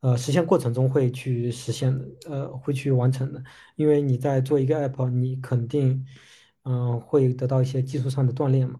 呃实现过程中会去实现的，呃会去完成的。因为你在做一个 app，你肯定嗯、会得到一些技术上的锻炼嘛。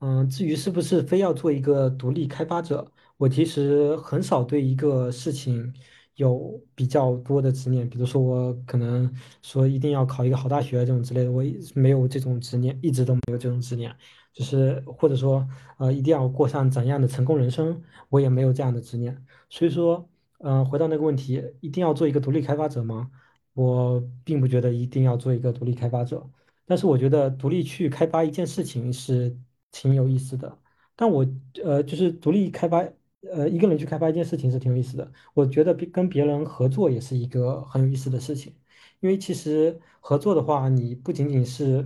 嗯、至于是不是非要做一个独立开发者，我其实很少对一个事情有比较多的执念，比如说我可能说一定要考一个好大学这种之类的，我一没有这种执念，一直都没有这种执念。就是或者说呃一定要过上怎样的成功人生，我也没有这样的执念。所以说，嗯、回到那个问题，一定要做一个独立开发者吗？我并不觉得一定要做一个独立开发者，但是我觉得独立去开发一件事情是挺有意思的。但我呃，就是独立开发，呃，一个人去开发一件事情是挺有意思的。我觉得跟别人合作也是一个很有意思的事情，因为其实合作的话，你不仅仅是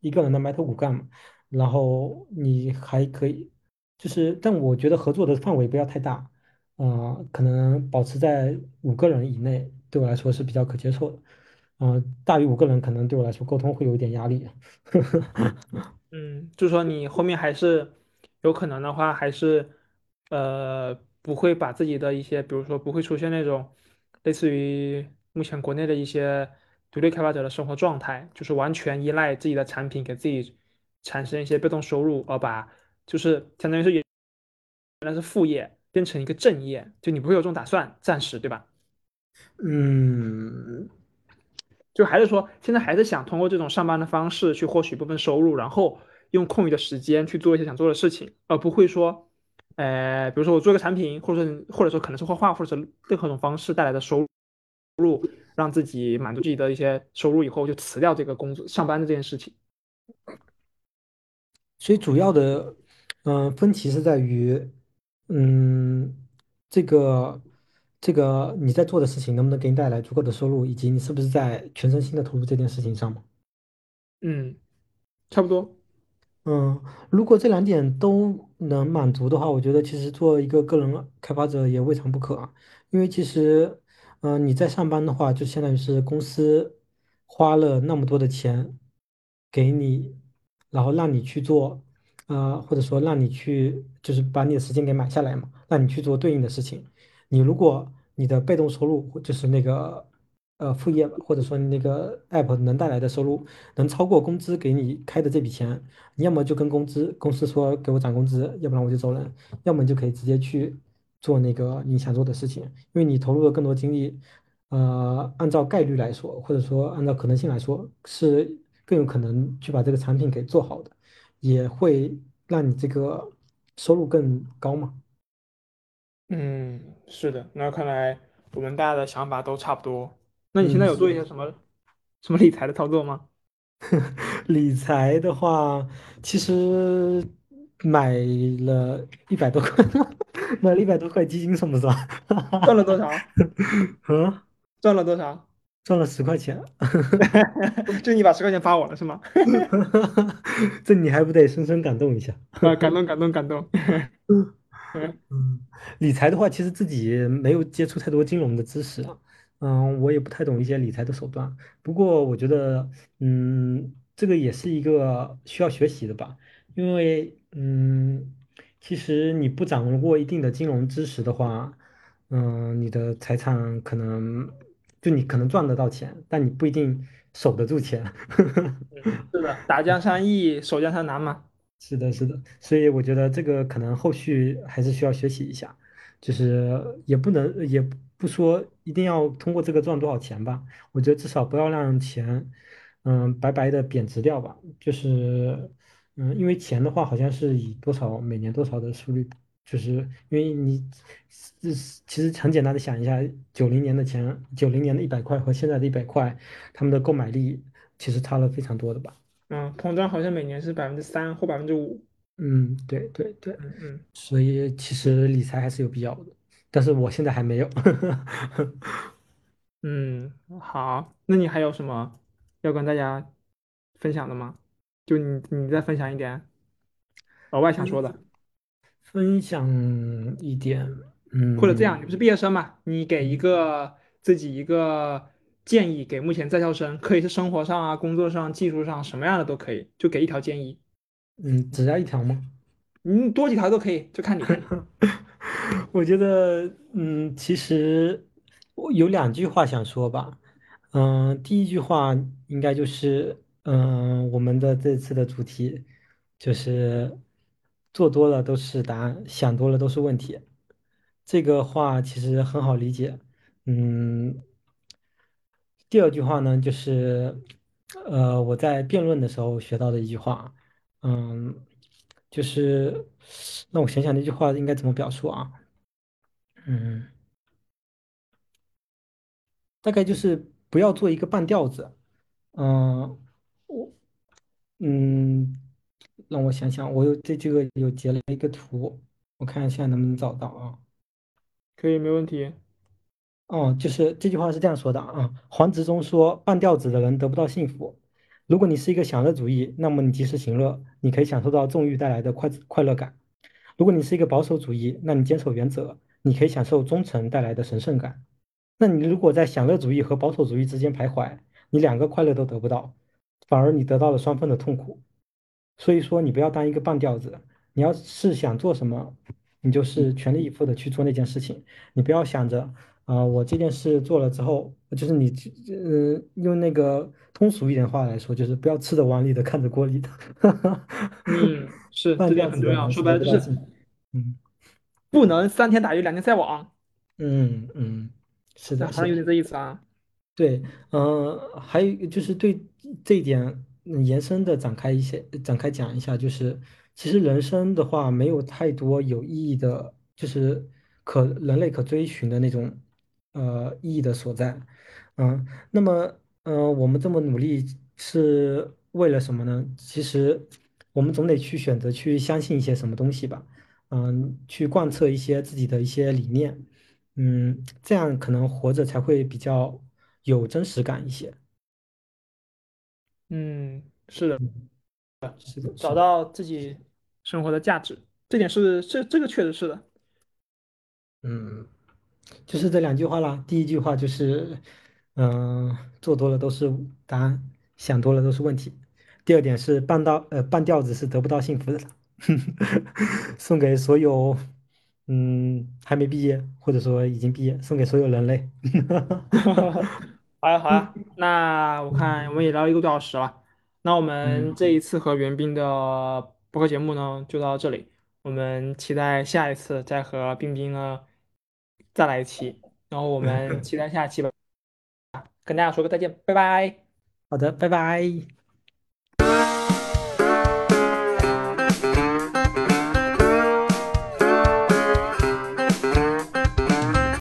一个人的埋头苦干嘛，然后你还可以，就是，但我觉得合作的范围不要太大，啊、可能保持在五个人以内，对我来说是比较可接受的，嗯、大于五个人可能对我来说沟通会有一点压力。呵 呵嗯，就是说你后面还是有可能的话，还是呃不会把自己的一些，比如说不会出现那种类似于目前国内的一些独立开发者的生活状态，就是完全依赖自己的产品给自己产生一些被动收入，而把就是相当于是原来是副业变成一个正业，就你不会有这种打算，暂时对吧？嗯，就还是说，现在还是想通过这种上班的方式去获取一部分收入，然后用空余的时间去做一些想做的事情，而不会说，呃，比如说我做一个产品，或者说或者说可能是画画，或者是任何一种方式带来的收入，让自己满足自己的一些收入以后，就辞掉这个工作上班的这件事情。所以主要的，嗯、分歧是在于，嗯，这个这个你在做的事情能不能给你带来足够的收入，以及你是不是在全身心的投入这件事情上嘛？嗯，差不多。嗯，如果这两点都能满足的话，我觉得其实做一个个人开发者也未尝不可啊。因为其实，嗯、你在上班的话，就相当于是公司花了那么多的钱给你，然后让你去做，呃，或者说让你去，就是把你的时间给买下来嘛，让你去做对应的事情。你如果你的被动收入，就是那个呃副业，或者说那个 app 能带来的收入，能超过工资给你开的这笔钱。你要么就跟工资公司说给我涨工资，要不然我就走人，要么就可以直接去做那个你想做的事情，因为你投入了更多精力，呃，按照概率来说，或者说按照可能性来说，是更有可能去把这个产品给做好的，也会让你这个收入更高嘛。嗯，是的。那看来我们大家的想法都差不多。那你现嗯，在有做一。些什么什么理财的操作吗？理财的话，其实买了一百多块，买了一百多块基金算不算？赚了多少？嗯，赚了多少？赚了十块钱。就你把十块钱发我了是吗？这你还不得深深感动一下？啊，感动感动感动。理财的话，其实自己没有接触太多金融的知识啊，嗯，我也不太懂一些理财的手段。不过我觉得，嗯，这个也是一个需要学习的吧，因为，嗯，其实你不掌握一定的金融知识的话，嗯，你的财产可能就你可能赚得到钱，但你不一定守得住钱。是的，打江山易，守江山难嘛。是的，是的，所以我觉得这个可能后续还是需要学习一下，就是也不能也不说一定要通过这个赚多少钱吧，我觉得至少不要让钱，嗯，白白的贬值掉吧。就是，嗯，因为钱的话好像是以多少每年多少的速率，就是因为你，是其实很简单的想一下，九零年的钱，九零年的一百块和现在的一百块，他们的购买力其实差了非常多的吧。嗯，通胀好像每年是百分之三或百分之五。嗯，对对对。嗯嗯所以其实理财还是有必要的，但是我现在还没有。嗯，好，那你还有什么要跟大家分享的吗？就你你再分享一点额外想说的，分享一点，嗯或者这样，嗯你不是毕业生嘛？你给一嗯个自己一个建议，给目前在校生，可以是生活上啊、工作上、技术上什么样的都可以，就给一条建议。嗯，只要一条吗？嗯多几条都可以，就看你看你。我觉得，嗯，其实我有两句话想说吧。嗯，第一句话应该就是，嗯，我们的这次的主题就是做多了都是答案，想多了都是问题。这个话其实很好理解。嗯，第二句话呢，就是呃我在辩论的时候学到的一句话，嗯，就是让我想想那句话应该怎么表述啊？嗯，大概就是不要做一个半吊子。嗯，我嗯，让我想想，我有对这个有截了一个图，我看一下能不能找到啊。可以，没问题。哦，就是这句话是这样说的啊，黄执中说，半吊子的人得不到幸福，如果你是一个享乐主义，那么你及时行乐，你可以享受到纵欲带来的快快乐感；如果你是一个保守主义，那你坚守原则，你可以享受忠诚带来的神圣感。那你如果在享乐主义和保守主义之间徘徊，你两个快乐都得不到，反而你得到了双份的痛苦。所以说，你不要当一个半吊子，你要是想做什么，你就是全力以赴的去做那件事情。你不要想着，啊、我这件事做了之后，就是你，嗯、用那个通俗一点话来说，就是不要吃着碗里的看着锅里的，嗯，是，这点很重要。说白了就是。嗯不能三天打鱼两天晒网，嗯嗯，是那的，是的。好像有点这意思啊。对，嗯、还有就是对这一点延伸的展开一些，展开讲一下，就是其实人生的话没有太多有意义的，就是可人类可追寻的那种呃意义的所在，嗯，那么嗯、我们这么努力是为了什么呢？其实我们总得去选择去相信一些什么东西吧，嗯，去贯彻一些自己的一些理念。嗯，这样可能活着才会比较有真实感一些。嗯，是的，嗯，是的，找到自己生活的价值，这点是这这个确实是的。嗯，就是这两句话啦。第一句话就是，嗯、做多了都是答案，想多了都是问题。第二点是半道呃半吊子是得不到幸福的，送给所有嗯还没毕业或者说已经毕业，送给所有人类。好呀，好呀，那我看我们也聊一个多小时了，那我们嗯，这一次和袁冰的播客节目呢就到这里，我们期待下一次再和冰冰呢再来一期，然后我们 期待下期吧，跟大家说个再见，拜拜。好的，拜拜。